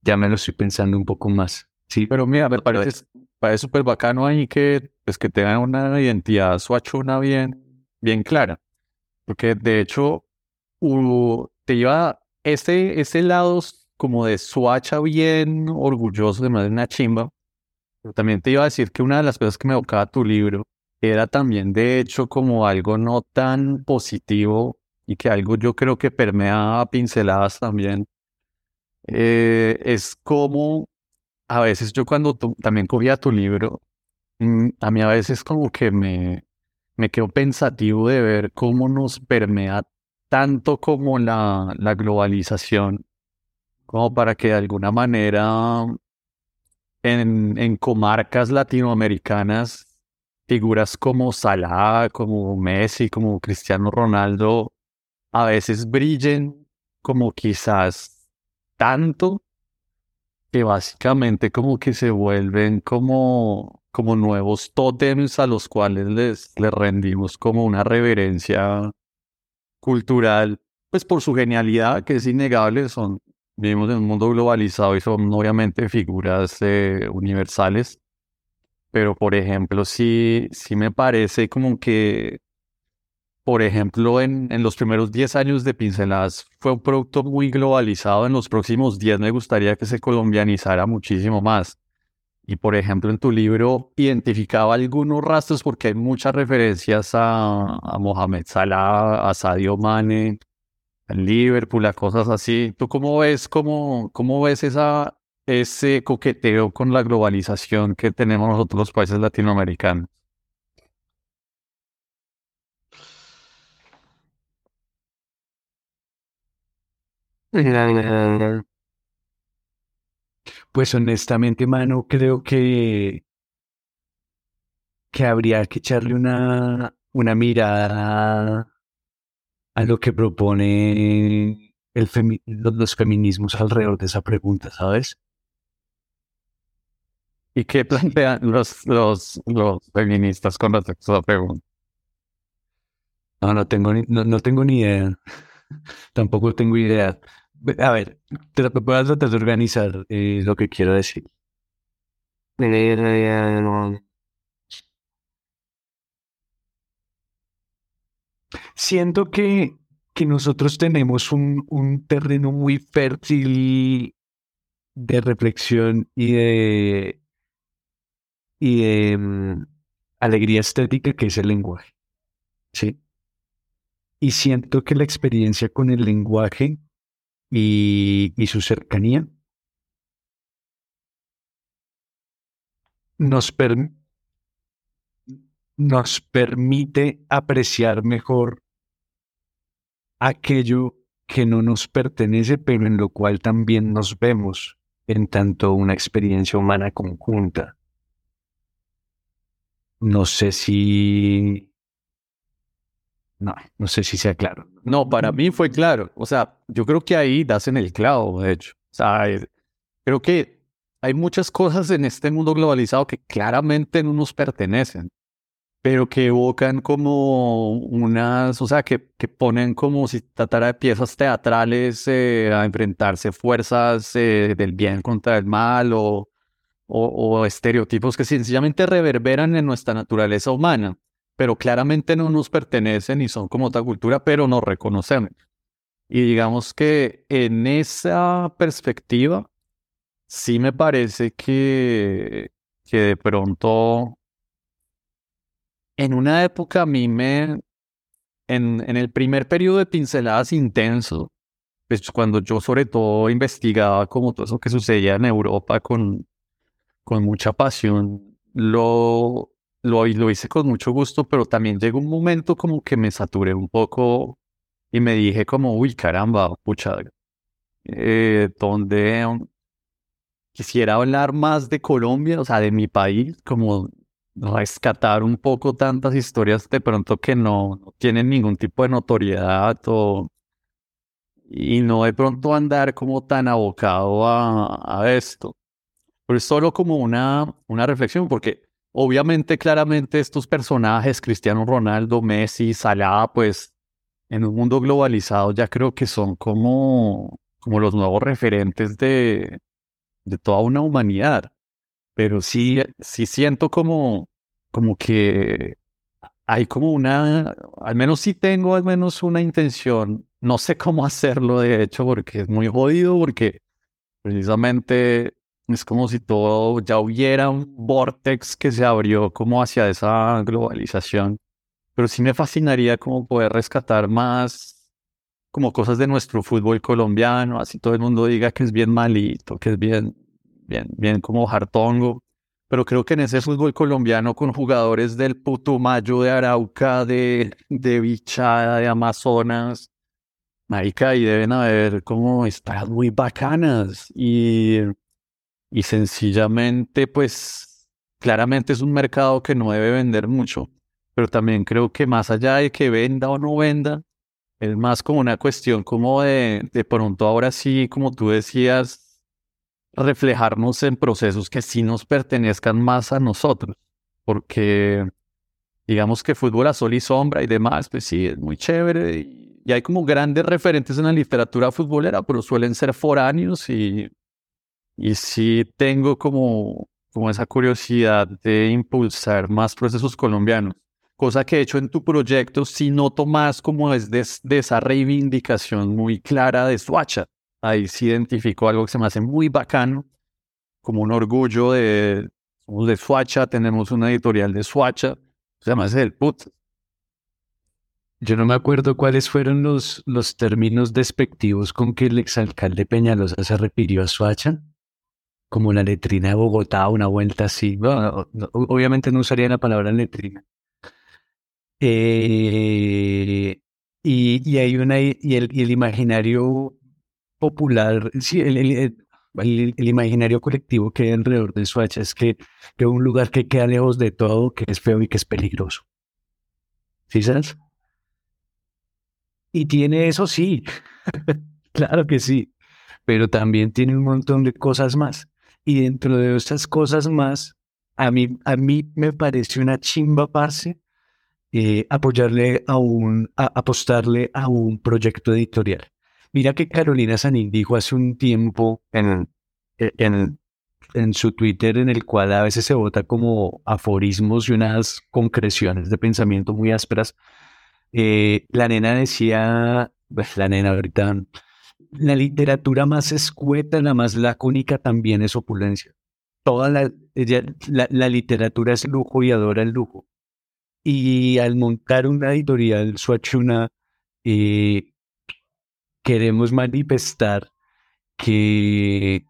Ya me lo estoy pensando un poco más. Sí, pero mira, me parece, parece súper bacano ahí que, pues, que tengan una identidad swachuna bien, bien clara. Porque de hecho, te lleva ese, ese lado como de swacha bien orgulloso de de una chimba. Pero también te iba a decir que una de las cosas que me evocaba tu libro era también de hecho como algo no tan positivo y que algo yo creo que permea pinceladas también. Eh, es como a veces yo cuando también cogía tu libro, mm, a mí a veces como que me, me quedo pensativo de ver cómo nos permea tanto como la, la globalización, como para que de alguna manera en, en comarcas latinoamericanas, figuras como Salah, como Messi, como Cristiano Ronaldo, a veces brillen como quizás tanto que básicamente como que se vuelven como, como nuevos tótems a los cuales les, les rendimos como una reverencia cultural, pues por su genialidad, que es innegable, son, vivimos en un mundo globalizado y son obviamente figuras eh, universales, pero por ejemplo, sí, sí me parece como que por ejemplo, en, en los primeros 10 años de Pinceladas fue un producto muy globalizado. En los próximos 10 me gustaría que se colombianizara muchísimo más. Y por ejemplo, en tu libro identificaba algunos rastros porque hay muchas referencias a, a Mohamed Salah, a Sadio Mane, a Liverpool, a cosas así. ¿Tú cómo ves, cómo, cómo ves esa, ese coqueteo con la globalización que tenemos nosotros los países latinoamericanos? Pues honestamente, mano, creo que, que habría que echarle una, una mirada a lo que propone el los, feminismos alrededor de esa pregunta, ¿sabes? ¿Y qué plantean los, los, los feministas con respecto a esa pregunta? No, no tengo ni, no tengo ni idea. [LAUGHS] Tampoco tengo idea. A ver, te puedo tratar de organizar eh, lo que quiero decir. Siento que, que nosotros tenemos un, un terreno muy fértil de reflexión y de, y de mm, alegría estética que es el lenguaje. ¿sí? Y siento que la experiencia con el lenguaje y, su cercanía nos, nos permite apreciar mejor aquello que no nos pertenece, pero en lo cual también nos vemos en tanto una experiencia humana conjunta. No sé si... No, no sé si sea claro. No, para mí fue claro. O sea, yo creo que ahí das en el clavo, de hecho. O sea, creo que hay muchas cosas en este mundo globalizado que claramente no nos pertenecen pero que evocan como unas, o sea, que, que ponen como si tratara de piezas teatrales eh, a enfrentarse fuerzas eh, del bien contra el mal o, o, estereotipos que sencillamente reverberan en nuestra naturaleza humana, pero claramente no nos pertenecen y son como otra cultura, pero nos reconocemos. Y digamos que en esa perspectiva, sí me parece que, que de pronto en una época a mí me, en, en el primer periodo de pinceladas intenso, pues cuando yo sobre todo investigaba como todo eso que sucedía en Europa con, con mucha pasión, lo, lo, lo hice con mucho gusto, pero también llegó un momento como que me saturé un poco y me dije como, uy, caramba, pucha, eh, donde quisiera hablar más de Colombia, o sea, de mi país, como rescatar un poco tantas historias de pronto que no, tienen ningún tipo de notoriedad o, y no de pronto andar como tan abocado a, a esto. Pero es solo como una, una reflexión, porque obviamente, claramente estos personajes, Cristiano Ronaldo, Messi, Salah, pues en un mundo globalizado ya creo que son como, como los nuevos referentes de, de toda una humanidad. Pero sí, sí siento como, como que hay como una, al menos sí tengo al menos una intención, no sé cómo hacerlo de hecho porque es muy jodido, porque precisamente es como si todo ya hubiera un vortex que se abrió como hacia esa globalización, pero sí me fascinaría como poder rescatar más como cosas de nuestro fútbol colombiano, así todo el mundo diga que es bien malito, que es bien bien, bien como hartongo. Pero creo que en ese fútbol colombiano con jugadores del Putumayo, de Arauca, de, de Bichada, de Amazonas, marica, y deben haber como estas muy bacanas. Y, y sencillamente, pues, claramente es un mercado que no debe vender mucho. Pero también creo que más allá de que venda o no venda, es más como una cuestión como de, de pronto ahora sí, como tú decías, reflejarnos en procesos que sí nos pertenezcan más a nosotros, porque digamos que fútbol a sol y sombra y demás, pues sí, es muy chévere y, hay como grandes referentes en la literatura futbolera, pero suelen ser foráneos y, y sí tengo como, como esa curiosidad de impulsar más procesos colombianos. Cosa que he hecho en tu proyecto, sí noto más como es de, de esa reivindicación muy clara de Swatcha ahí sí identifico algo que se me hace muy bacano, como un orgullo de, somos de Suacha, tenemos una editorial de Suacha, se llama el put. Yo no me acuerdo cuáles fueron los, los términos despectivos con que el exalcalde Peñalosa se refirió a Suacha, como la letrina de Bogotá, una vuelta así. obviamente no usaría la palabra letrina. Eh, y, y, hay una, y el, y el imaginario popular, sí, el, el, imaginario colectivo que hay alrededor de Suacha es que es un lugar que queda lejos de todo, que es feo y que es peligroso. ¿Sí sabes? Y tiene eso, sí, [LAUGHS] claro que sí, pero también tiene un montón de cosas más. Y dentro de esas cosas más, a mí, a mí me parece una chimba parce eh, apoyarle a un, apostarle a un proyecto editorial. Mira que Carolina Sanín dijo hace un tiempo en, en, en su Twitter, en el cual a veces se vota como aforismos y unas concreciones de pensamiento muy ásperas. Eh, la nena decía, pues la nena ahorita, la literatura más escueta, la más lacónica también es opulencia. Toda la, la, literatura es lujo y adora el lujo. Y al montar una editorial, Suachuna, eh, queremos manifestar que,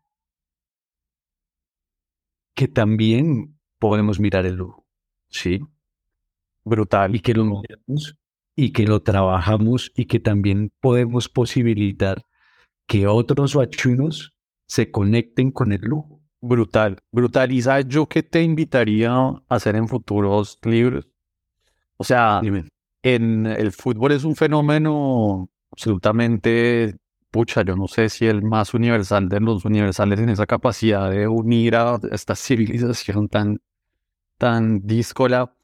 que también podemos mirar el lujo. ¿Sí? Brutal. Y que lo miramos y que lo trabajamos y que también podemos posibilitar que otros huachunos se conecten con el lujo. Brutal, brutal. ¿Y sabes yo qué te invitaría a hacer en futuros libros? O sea, en el fútbol es un fenómeno absolutamente, pucha, yo no sé si el más universal de los universales en esa capacidad de unir a esta [LAUGHS] civilización tan, tan díscola,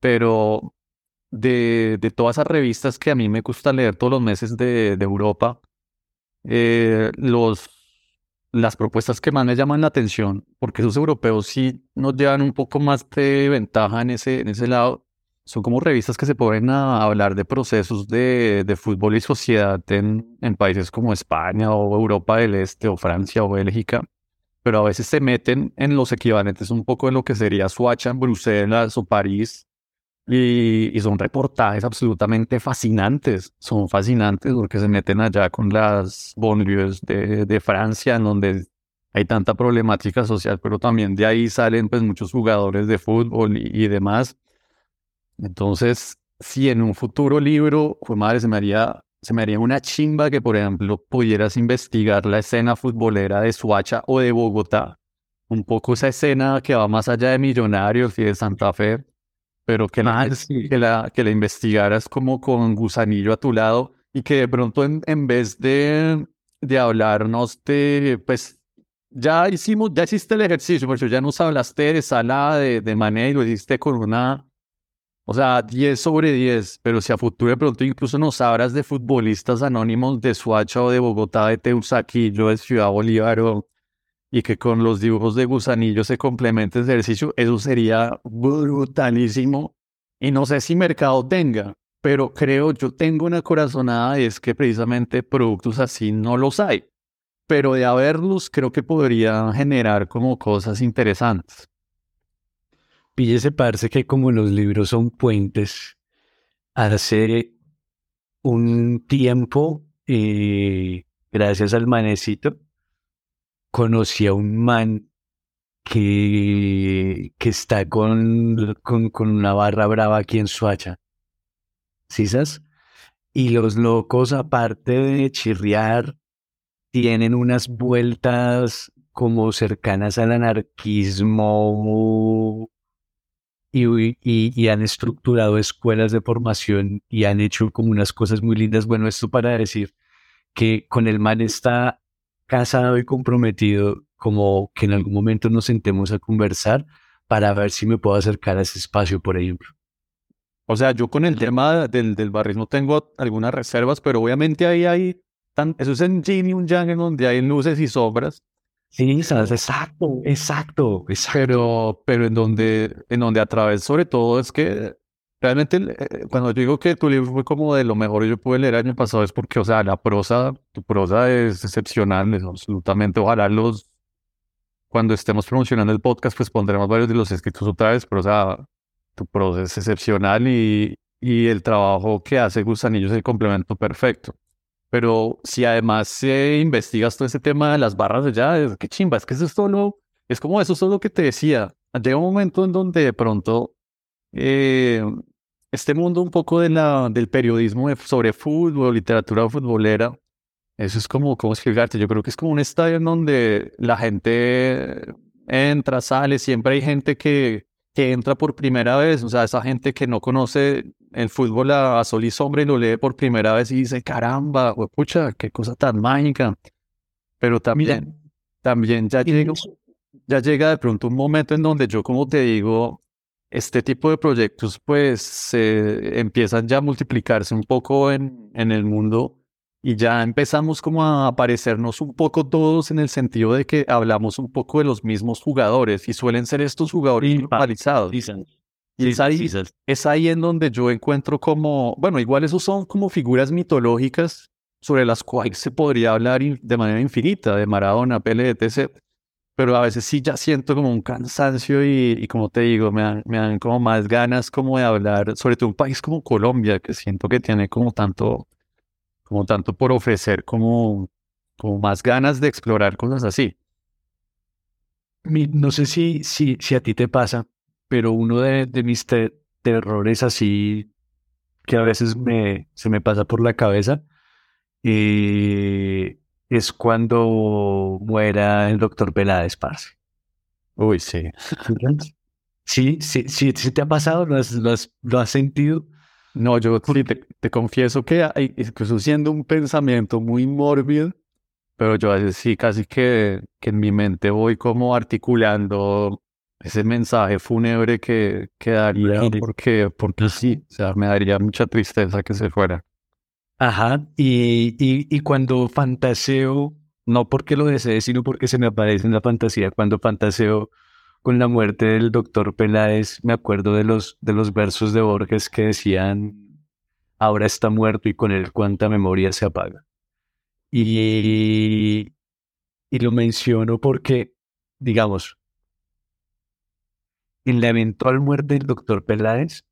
pero de, de todas esas revistas que a mí me gusta leer todos los meses de, de Europa, eh, los, las propuestas que más me llaman la atención, porque esos europeos sí nos llevan un poco más de ventaja en ese, en ese lado, son como revistas que se ponen a hablar de procesos de, de fútbol y sociedad en, en países como España o Europa del Este o Francia o Bélgica, pero a veces se meten en los equivalentes un poco de lo que sería Suacha en Bruselas o París y, son reportajes absolutamente fascinantes, son fascinantes porque se meten allá con las banlieues de, de Francia, en donde hay tanta problemática social, pero también de ahí salen pues muchos jugadores de fútbol y, demás. Entonces, si en un futuro libro, pues madre, se me haría, se me haría una chimba que, por ejemplo, pudieras investigar la escena futbolera de Suacha o de Bogotá, un poco esa escena que va más allá de Millonarios y de Santa Fe, pero que, la, que, la, que la investigaras como con gusanillo a tu lado y que de pronto en, en vez de, de hablarnos de, pues ya hicimos, ya hiciste el ejercicio, porque ya nos hablaste de sala de, de mané y lo hiciste con una, o sea, 10 sobre 10, pero si a futuro de pronto incluso nos hablas de futbolistas anónimos de Suacha o de Bogotá, de Teusaquillo, de Ciudad Bolívar o y que con los dibujos de gusanillo se complemente el ejercicio, eso sería brutalísimo. Y no sé si mercado tenga, pero creo, yo tengo una corazonada, es que precisamente productos así no los hay. Pero de haberlos, creo que podría generar como cosas interesantes. Píllese, parece que como los libros son puentes, hace un tiempo, eh, gracias al manecito, conocí a un man que, que está con, con, con, una barra brava aquí en Suacha. ¿Sí sabes? Y los locos, aparte de chirriar, tienen unas vueltas como cercanas al anarquismo y, y, y, han estructurado escuelas de formación y han hecho como unas cosas muy lindas. Bueno, esto para decir que con el man está casado y comprometido, como que en algún momento nos sentemos a conversar para ver si me puedo acercar a ese espacio, por ejemplo. O sea, yo con el tema del, del barrismo tengo algunas reservas, pero obviamente ahí hay, tan, eso es en Yin y un Yang en donde hay luces y sombras. Sí, exacto, exacto, exacto. Pero, pero en donde, en donde a través, sobre todo, es que Realmente, eh, cuando yo digo que tu libro fue como de lo mejor que yo pude leer el año pasado, es porque, o sea, la prosa, tu prosa es excepcional, es absolutamente. Ojalá los, cuando estemos promocionando el podcast, pues pondremos varios de los escritos otra vez, pero, o sea, tu prosa es excepcional y, y el trabajo que hace Gusanillo es el complemento perfecto. Pero si además eh, investigas todo ese tema de las barras de es que chimba, es que eso es solo, es como eso es lo que te decía. Llega un momento en donde de pronto eh, este mundo un poco de la, del periodismo sobre fútbol, literatura futbolera, eso es como, ¿cómo explicarte? Yo creo que es como un estadio en donde la gente entra, sale, siempre hay gente que, que entra por primera vez, o sea, esa gente que no conoce el fútbol a, sol y sombra y lo lee por primera vez y dice, caramba, pucha, qué cosa tan mágica. Pero también, también ya llega, ya llega de pronto un momento en donde yo, como te digo, este tipo de proyectos pues empiezan ya a multiplicarse un poco en, en el mundo y ya empezamos como a parecernos un poco todos en el sentido de que hablamos un poco de los mismos jugadores y suelen ser estos jugadores globalizados. Y es ahí, es ahí en donde yo encuentro como, bueno, igual esos son como figuras mitológicas sobre las cuales se podría hablar de manera infinita, de Maradona, Pele, etc pero a veces sí ya siento como un cansancio y, como te digo, me dan, me dan, como más ganas como de hablar, sobre todo un país como Colombia, que siento que tiene como tanto, como tanto por ofrecer, como, como más ganas de explorar cosas así. No sé si, si, si a ti te pasa, pero uno de, de mis terrores así que a veces me, se me pasa por la cabeza eh, es cuando muera el doctor Peláez, parce. Uy, sí. Sí, sí, sí, sí te ha pasado, lo has, lo has, sentido. No, yo te, te, confieso que hay, incluso siendo un pensamiento muy mórbido, pero yo a veces sí casi que, que en mi mente voy como articulando ese mensaje fúnebre que, que daría, porque, porque sí, o sea, me daría mucha tristeza que se fuera. Ajá, y, y, cuando fantaseo, no porque lo desee, sino porque se me aparece en la fantasía, cuando fantaseo con la muerte del doctor Peláez, me acuerdo de los, de los versos de Borges que decían, ahora está muerto y con él cuánta memoria se apaga. Y, y lo menciono porque, digamos, en la eventual muerte del doctor Peláez,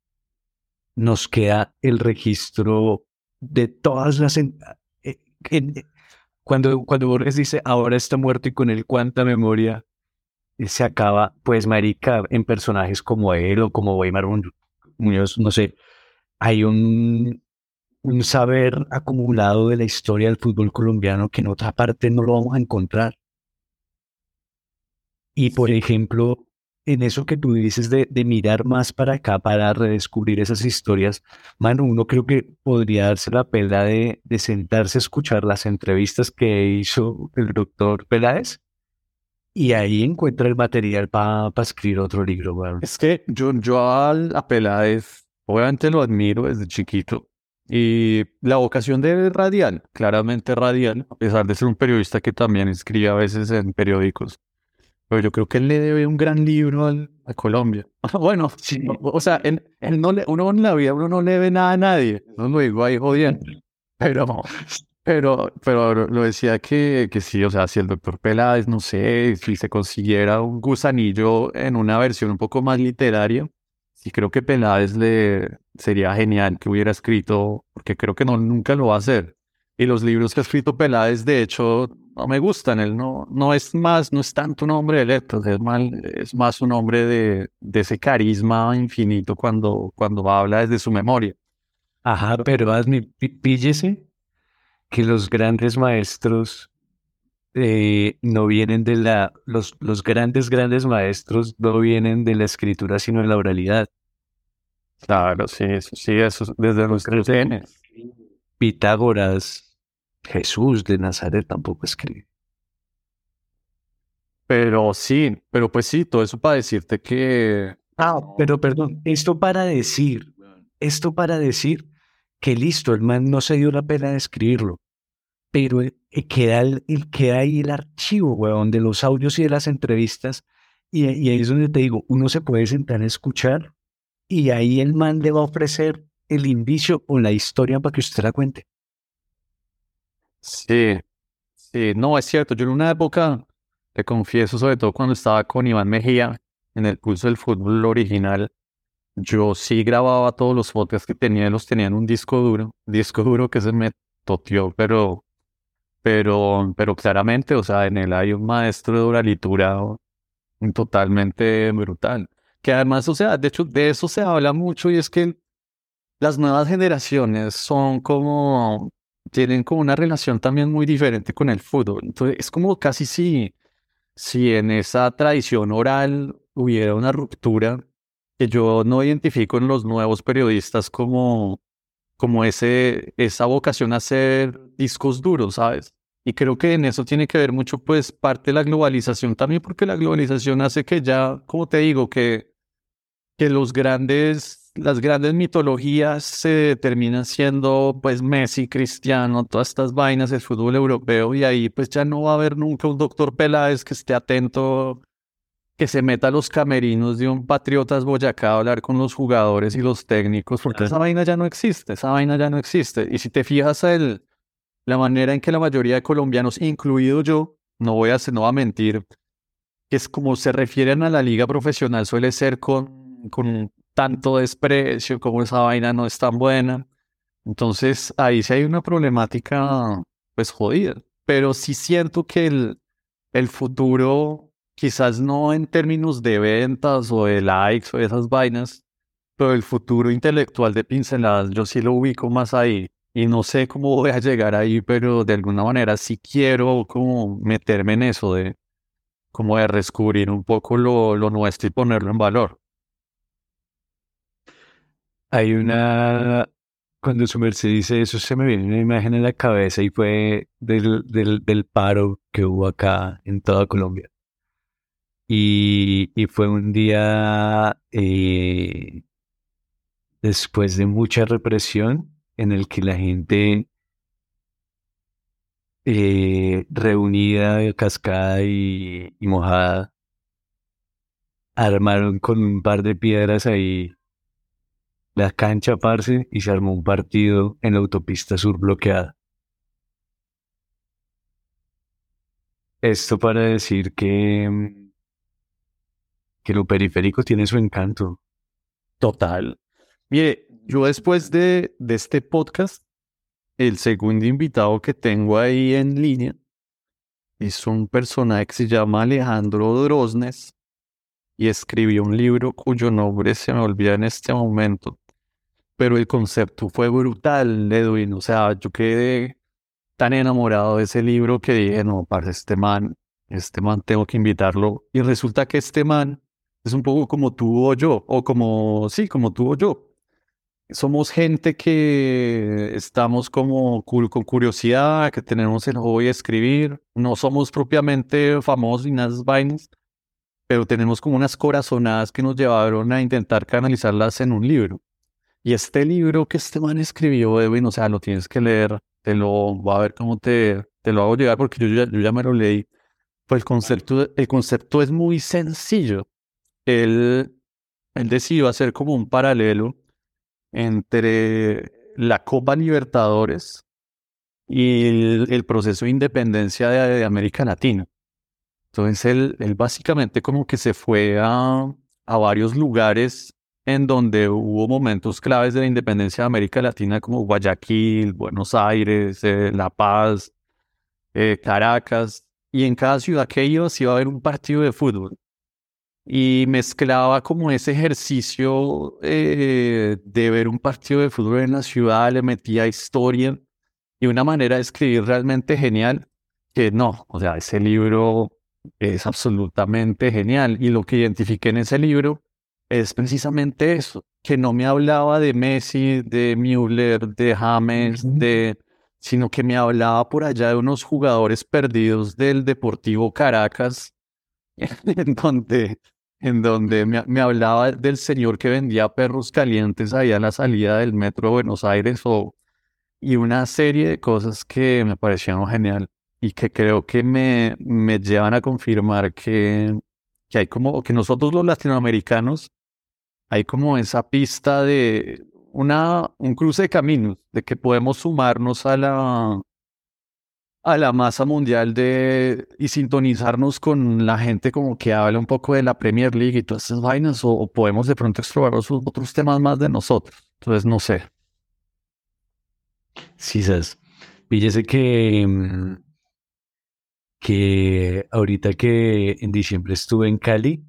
nos queda el registro de todas las... Eh, cuando, cuando Borges dice, ahora está muerto y con él cuánta memoria eh, se acaba, pues marica, en personajes como él o como Weimar Muñoz, no sé, hay un, un saber acumulado de la historia del fútbol colombiano que en otra parte no lo vamos a encontrar. Y por ejemplo, en eso que tú dices de, mirar más para acá para redescubrir esas historias, mano, uno creo que podría darse la pena de, sentarse a escuchar las entrevistas que hizo el doctor Peláez y ahí encuentra el material para escribir otro libro. Es que yo, yo a Peláez, obviamente lo admiro desde chiquito. Y la vocación de radial, claramente radial, a pesar de ser un periodista que también escribe a veces en periódicos, pero yo creo que él le debe un gran libro a Colombia. [LAUGHS] bueno, sí. o, sea, él, no le, uno en la vida uno no le debe nada a nadie. No lo digo ahí jodiendo. [LAUGHS] Pero, pero, pero lo decía que, que sí, o sea, si el doctor Peláez, no sé, si se consiguiera un gusanillo en una versión un poco más literaria, sí creo que Peláez le sería genial que hubiera escrito, porque creo que no, nunca lo va a hacer. Y los libros que ha escrito Peláez, de hecho, no me gustan. Él no, no es más, no es tanto un hombre de letras, es, mal, es más un hombre de, de ese carisma infinito cuando, cuando habla desde su memoria. Ajá, pero hazme, píllese que los grandes maestros eh, no vienen de la, los, los grandes, grandes maestros no vienen de la escritura, sino de la oralidad. Claro, sí, eso sí, eso desde nuestros genes. Pitágoras, Jesús de Nazaret tampoco escribe. Pero sí, pero pues sí, todo eso para decirte que... Ah, pero perdón, esto para decir, esto para decir que listo, el man no se dio la pena de escribirlo, pero eh, queda, el, queda ahí el archivo, weón, de los audios y de las entrevistas, y, y ahí es donde te digo, uno se puede sentar a escuchar y ahí el man le va a ofrecer el indicio o la historia para que usted la cuente. Sí, sí, no, es cierto. Yo en una época, te confieso, sobre todo cuando estaba con Iván Mejía en el pulso del fútbol original, yo sí grababa todos los fotos que tenía, los tenía en un disco duro, disco duro que se me toteó, pero, pero, pero claramente, o sea, en él hay un maestro de oralitura totalmente brutal. Que además, o sea, de hecho, de eso se habla mucho y es que las nuevas generaciones son como tienen como una relación también muy diferente con el fútbol. Entonces es como casi si, si en esa tradición oral hubiera una ruptura que yo no identifico en los nuevos periodistas como, como ese, esa vocación a hacer discos duros, ¿sabes? Y creo que en eso tiene que ver mucho pues parte de la globalización también, porque la globalización hace que ya, como te digo, que, que los grandes las grandes mitologías se terminan siendo pues Messi, Cristiano, todas estas vainas del fútbol europeo y ahí pues ya no va a haber nunca un doctor Peláez que esté atento, que se meta a los camerinos de un Patriotas Boyacá a hablar con los jugadores y los técnicos, porque esa vaina ya no existe, esa vaina ya no existe. Y si te fijas el, la manera en que la mayoría de colombianos, incluido yo, no voy a, no voy a mentir, que es como se refieren a la liga profesional, suele ser con, con tanto desprecio, como esa vaina no es tan buena. Entonces ahí sí hay una problemática pues jodida. Pero sí siento que el, el futuro quizás no en términos de ventas o de likes o de esas vainas, pero el futuro intelectual de pinceladas yo sí lo ubico más ahí y no sé cómo voy a llegar ahí, pero de alguna manera sí quiero como meterme en eso de como de descubrir un poco lo, lo nuestro y ponerlo en valor. Hay una, cuando su merced dice eso, se me viene una imagen en la cabeza y fue del, del, paro que hubo acá en toda Colombia. Y, y fue un día eh, después de mucha represión en el que la gente eh, reunida, cascada y, y mojada, armaron con un par de piedras ahí la cancha, parce, y se armó un partido en la autopista sur bloqueada. Esto para decir que, mm, que lo periférico tiene su encanto. Total. Mire, yo después de, de este podcast, el segundo invitado que tengo ahí en línea es un personaje que se llama Alejandro Drosnes y escribió un libro cuyo nombre se me olvida en este momento, pero el concepto fue brutal, Edwin. O sea, yo quedé tan enamorado de ese libro que dije, no, para este man, este man tengo que invitarlo. Y resulta que este man es un poco como tú o yo, o como, sí, como tú o yo. Somos gente que estamos como con curiosidad, que tenemos el hobby de escribir. No somos propiamente famosos ni nada vainas, pero tenemos como unas corazonadas que nos llevaron a intentar canalizarlas en un libro. Y este libro que este man escribió, Edwin, o sea, lo tienes que leer, te lo voy a ver cómo te, te lo hago llegar porque yo ya, yo ya me lo leí. Pues el concepto, el concepto es muy sencillo. Él, él decidió hacer como un paralelo entre la Copa Libertadores y el, el proceso de independencia de, de, América Latina. Entonces él, él básicamente como que se fue a, a varios lugares en donde hubo momentos claves de la independencia de América Latina como Guayaquil, Buenos Aires, eh, La Paz, eh, Caracas, y en cada ciudad que iba se iba a ver un partido de fútbol. Y mezclaba como ese ejercicio eh, de ver un partido de fútbol en la ciudad, le metía historia y una manera de escribir realmente genial, que no, o sea, ese libro es absolutamente genial. Y lo que identifiqué en ese libro es precisamente eso, que no me hablaba de Messi, de Müller, de James, de, sino que me hablaba por allá de unos jugadores perdidos del Deportivo Caracas, [LAUGHS] en donde, en donde me, me, hablaba del señor que vendía perros calientes ahí a la salida del metro de Buenos Aires o, y una serie de cosas que me parecieron genial y que creo que me, me llevan a confirmar que, que hay como que nosotros los latinoamericanos hay como esa pista de una, un cruce de caminos, de que podemos sumarnos a la, a la masa mundial de, y sintonizarnos con la gente como que habla un poco de la Premier League y todas esas vainas, o, podemos de pronto explorar otros temas más de nosotros. Entonces, no sé. Sí, sabes. Fíjese que, mm, que ahorita que en diciembre estuve en Cali,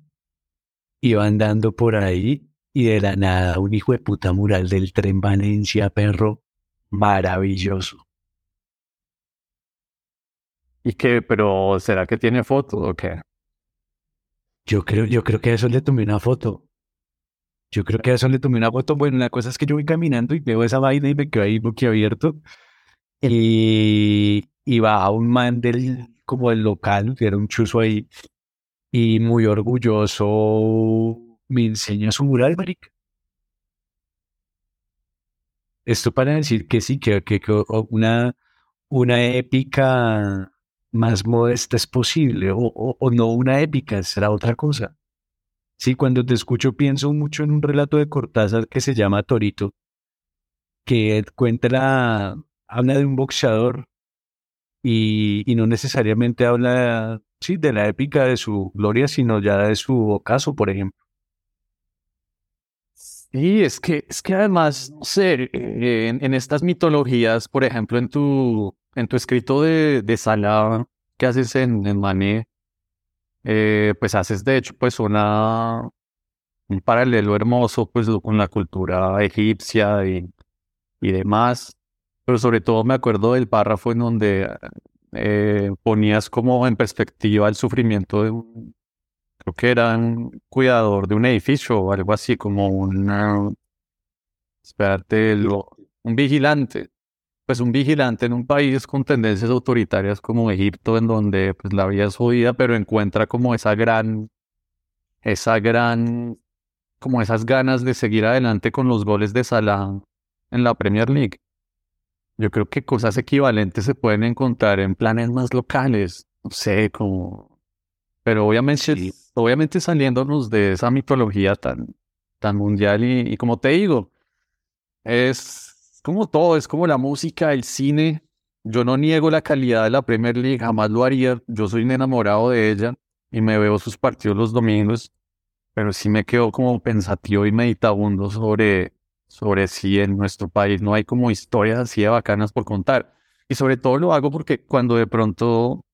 iba andando por ahí y de la nada un hijo de puta mural del tren Valencia, perro, maravilloso. ¿Y qué? Pero ¿será que tiene foto o qué? Yo creo, yo creo que a eso le tomé una foto. Yo creo que a eso le tomé una foto. Bueno, la cosa es que yo voy caminando y veo esa vaina y me quedo ahí boquiabierto. Y, y va un man del, como del local, que era un chuzo ahí, y muy orgulloso me enseña su mural, marica. Esto para decir que sí, que, que, una, una épica más modesta es posible, o, o, no una épica, será otra cosa. Sí, cuando te escucho pienso mucho en un relato de Cortázar que se llama Torito, que cuenta habla de un boxeador y, no necesariamente habla sí, de la épica de su gloria, sino ya de su ocaso, por ejemplo. Sí, es que, es que además, no sé, eh, en, estas mitologías, por ejemplo, en tu, en tu escrito de, de Salah que haces en, en Mané, eh, pues haces de hecho pues una, un paralelo hermoso pues con la cultura egipcia y, y demás. Pero sobre todo me acuerdo del párrafo en donde eh, ponías como en perspectiva el sufrimiento de un, creo que era un cuidador de un edificio o algo así, como un, espérate, un vigilante. Pues un vigilante en un país con tendencias autoritarias como Egipto, en donde pues la vida es jodida, pero encuentra como esa gran, esa gran, como esas ganas de seguir adelante con los goles de Salah en la Premier League. Yo creo que cosas equivalentes se pueden encontrar en planes más locales, no sé, como... Pero obviamente, obviamente saliéndonos de esa mitología tan, tan mundial y, como te digo, es como todo, es como la música, el cine. Yo no niego la calidad de la Premier League, jamás lo haría. Yo soy un enamorado de ella y me veo sus partidos los domingos, pero sí me quedo como pensativo y meditabundo sobre sobre si en nuestro país no hay como historias así de bacanas por contar. Y sobre todo lo hago porque cuando de pronto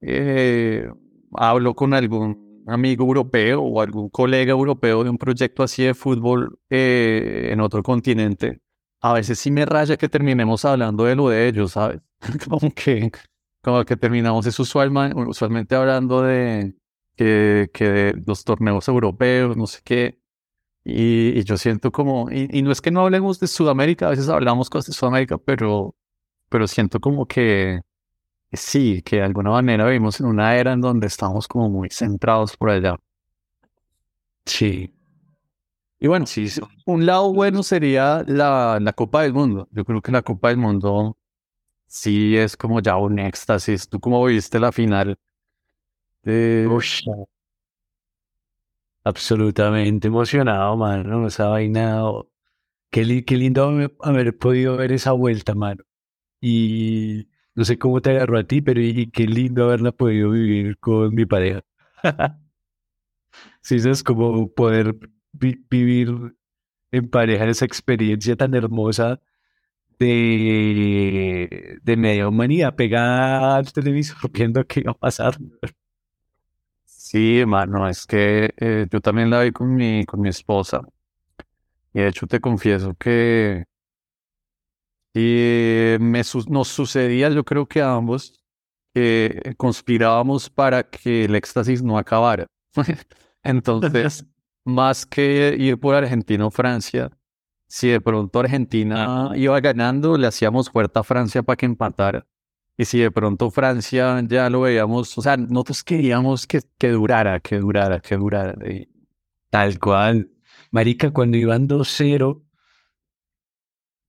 eh, hablo con algún amigo europeo o algún colega europeo de un proyecto así de fútbol eh, en otro continente, a veces sí me raya que terminemos hablando de lo de ellos, ¿sabes? [LAUGHS] como que, como que terminamos es usualmente, hablando de que de los torneos europeos, no sé qué. Y, yo siento como, y, no es que no hablemos de Sudamérica, a veces hablamos cosas de Sudamérica, pero, pero siento como que sí, que de alguna manera vivimos en una era en donde estamos como muy centrados por allá. Sí. Y bueno, sí, un lado bueno sería la, la Copa del Mundo. Yo creo que la Copa del Mundo sí es como ya un éxtasis. ¿Tú cómo viste la final? De absolutamente emocionado, mano. Esa vaina. Qué, qué lindo haber podido ver esa vuelta, mano. Y no sé cómo te agarró a ti, pero qué lindo haberla podido vivir con mi pareja. [LAUGHS] sí, es como poder vivir en pareja esa experiencia tan hermosa de, de media humanidad pegada al televisor [LAUGHS] viendo qué iba a pasar. Sí, hermano, es que eh, yo también la vi con mi, con mi esposa. Y de hecho te confieso que me nos sucedía, yo creo que a ambos, que conspirábamos para que el éxtasis no acabara. [LAUGHS] Entonces, [LAUGHS] más que ir por Argentina o Francia, si de pronto Argentina iba ganando, le hacíamos fuerza a Francia para que empatara. Y si de pronto Francia ya lo veíamos, o sea, nosotros queríamos que, que durara, que durara, que durara. Tal cual. Marica, cuando iban 2-0,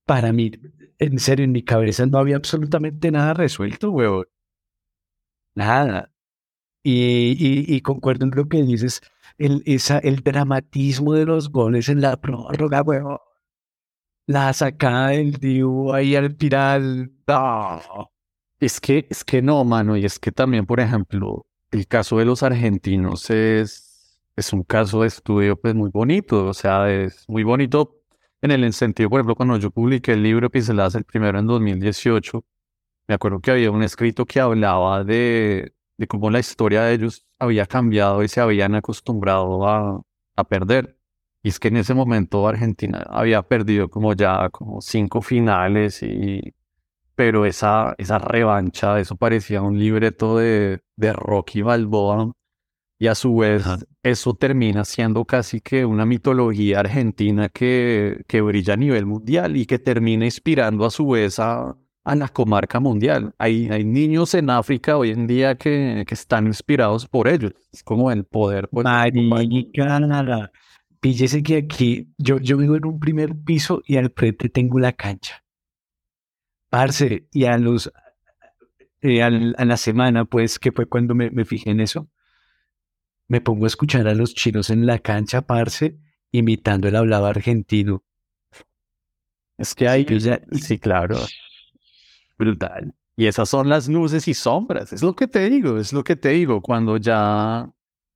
para mí, en serio, en mi cabeza no había absolutamente nada resuelto, huevón. Nada. Y, y, concuerdo en lo que dices, el, esa, el dramatismo de los goles en la prórroga, huevón. La sacada del Diu ahí al final. Es que, es que no, mano, y es que también, por ejemplo, el caso de los argentinos es, es un caso de estudio pues muy bonito, o sea, es muy bonito en el sentido, por ejemplo, cuando yo publiqué el libro Pinceladas, el primero en 2018, me acuerdo que había un escrito que hablaba de, de cómo la historia de ellos había cambiado y se habían acostumbrado a, a perder. Y es que en ese momento Argentina había perdido como ya como cinco finales y pero esa, esa revancha, eso parecía un libreto de, de Rocky Balboa, y a su vez eso termina siendo casi que una mitología argentina que, que brilla a nivel mundial y que termina inspirando a su vez a, a la comarca mundial. Hay, hay niños en África hoy en día que, que están inspirados por ellos. Es como el poder. Pues, Marica, píllese que aquí yo, yo vivo en un primer piso y al frente tengo la cancha. Parce, y a los eh, a la semana, pues, que fue cuando me, me, fijé en eso, me pongo a escuchar a los chinos en la cancha, parce, imitando el hablado argentino. Es que hay, sí, claro, brutal. Y esas son las luces y sombras, es lo que te digo, es lo que te digo, cuando ya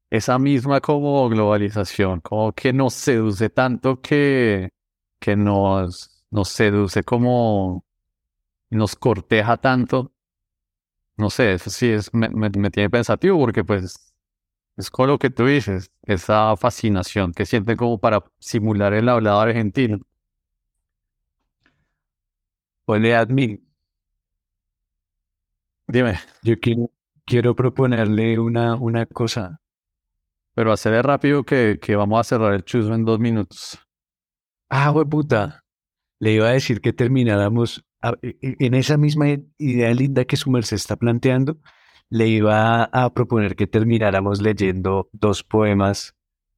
esa misma como globalización, como que nos seduce tanto que, que nos, nos seduce como nos corteja tanto. No sé, eso sí es, me, me, tiene pensativo porque pues Es con lo que tú dices, esa fascinación que sienten como para simular el hablado argentino. Ole admin. Dime, Yo quiero, quiero proponerle una, una cosa. pero hacerle rápido que, que vamos a cerrar el chuzo en dos minutos. Ah, puta. Le iba a decir que termináramos en esa misma idea linda que su merced está planteando. Le iba a proponer que termináramos leyendo dos poemas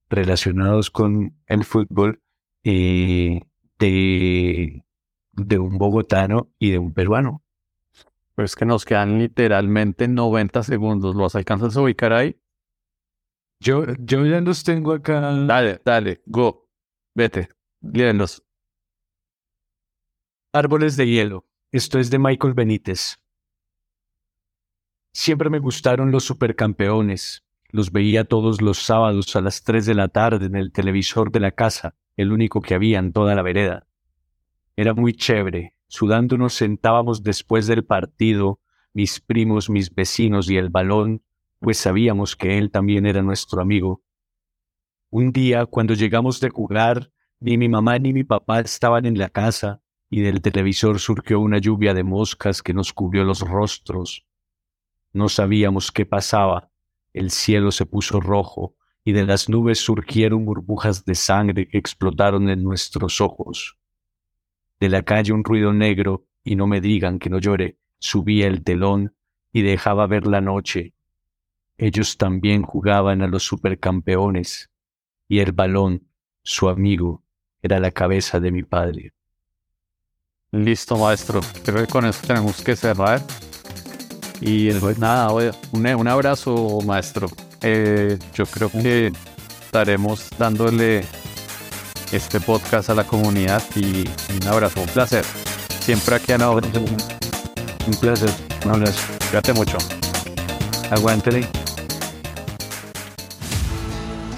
relacionados con el fútbol eh, de, de un bogotano y de un peruano. Pero es que nos quedan literalmente 90 segundos. ¿Los alcanzas a ubicar ahí? Yo, yo ya los tengo acá. Dale, dale, go. Vete, léelos. Árboles de hielo. Esto es de Michael Benítez. Siempre me gustaron los supercampeones. Los veía todos los sábados a las 3 de la tarde en el televisor de la casa, el único que había en toda la vereda. Era muy chévere. Sudando nos sentábamos después del partido, mis primos, mis vecinos y el balón, pues sabíamos que él también era nuestro amigo. Un día, cuando llegamos de jugar, ni mi mamá ni mi papá estaban en la casa, y del televisor surgió una lluvia de moscas que nos cubrió los rostros. No sabíamos qué pasaba. El cielo se puso rojo y de las nubes surgieron burbujas de sangre que explotaron en nuestros ojos. De la calle un ruido negro, y no me digan que no llore, subía el telón y dejaba ver la noche. Ellos también jugaban a los supercampeones, y el balón, su amigo, era la cabeza de mi padre. Listo, maestro. Creo que con eso tenemos que cerrar. Y pues nada, un, un abrazo, maestro. Eh, yo creo que estaremos dándole este podcast a la comunidad y un abrazo, un placer. Siempre aquí a hora. Un placer. Un abrazo. Cuídate mucho. Aguántele.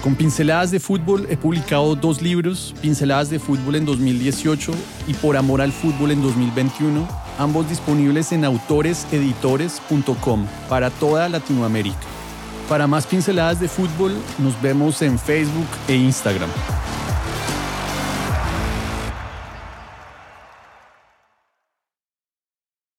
Con Pinceladas de Fútbol he publicado dos libros, Pinceladas de Fútbol en 2018 y Por Amor al Fútbol en 2021, ambos disponibles en autoreseditores.com para toda Latinoamérica. Para más pinceladas de fútbol, nos vemos en Facebook e Instagram.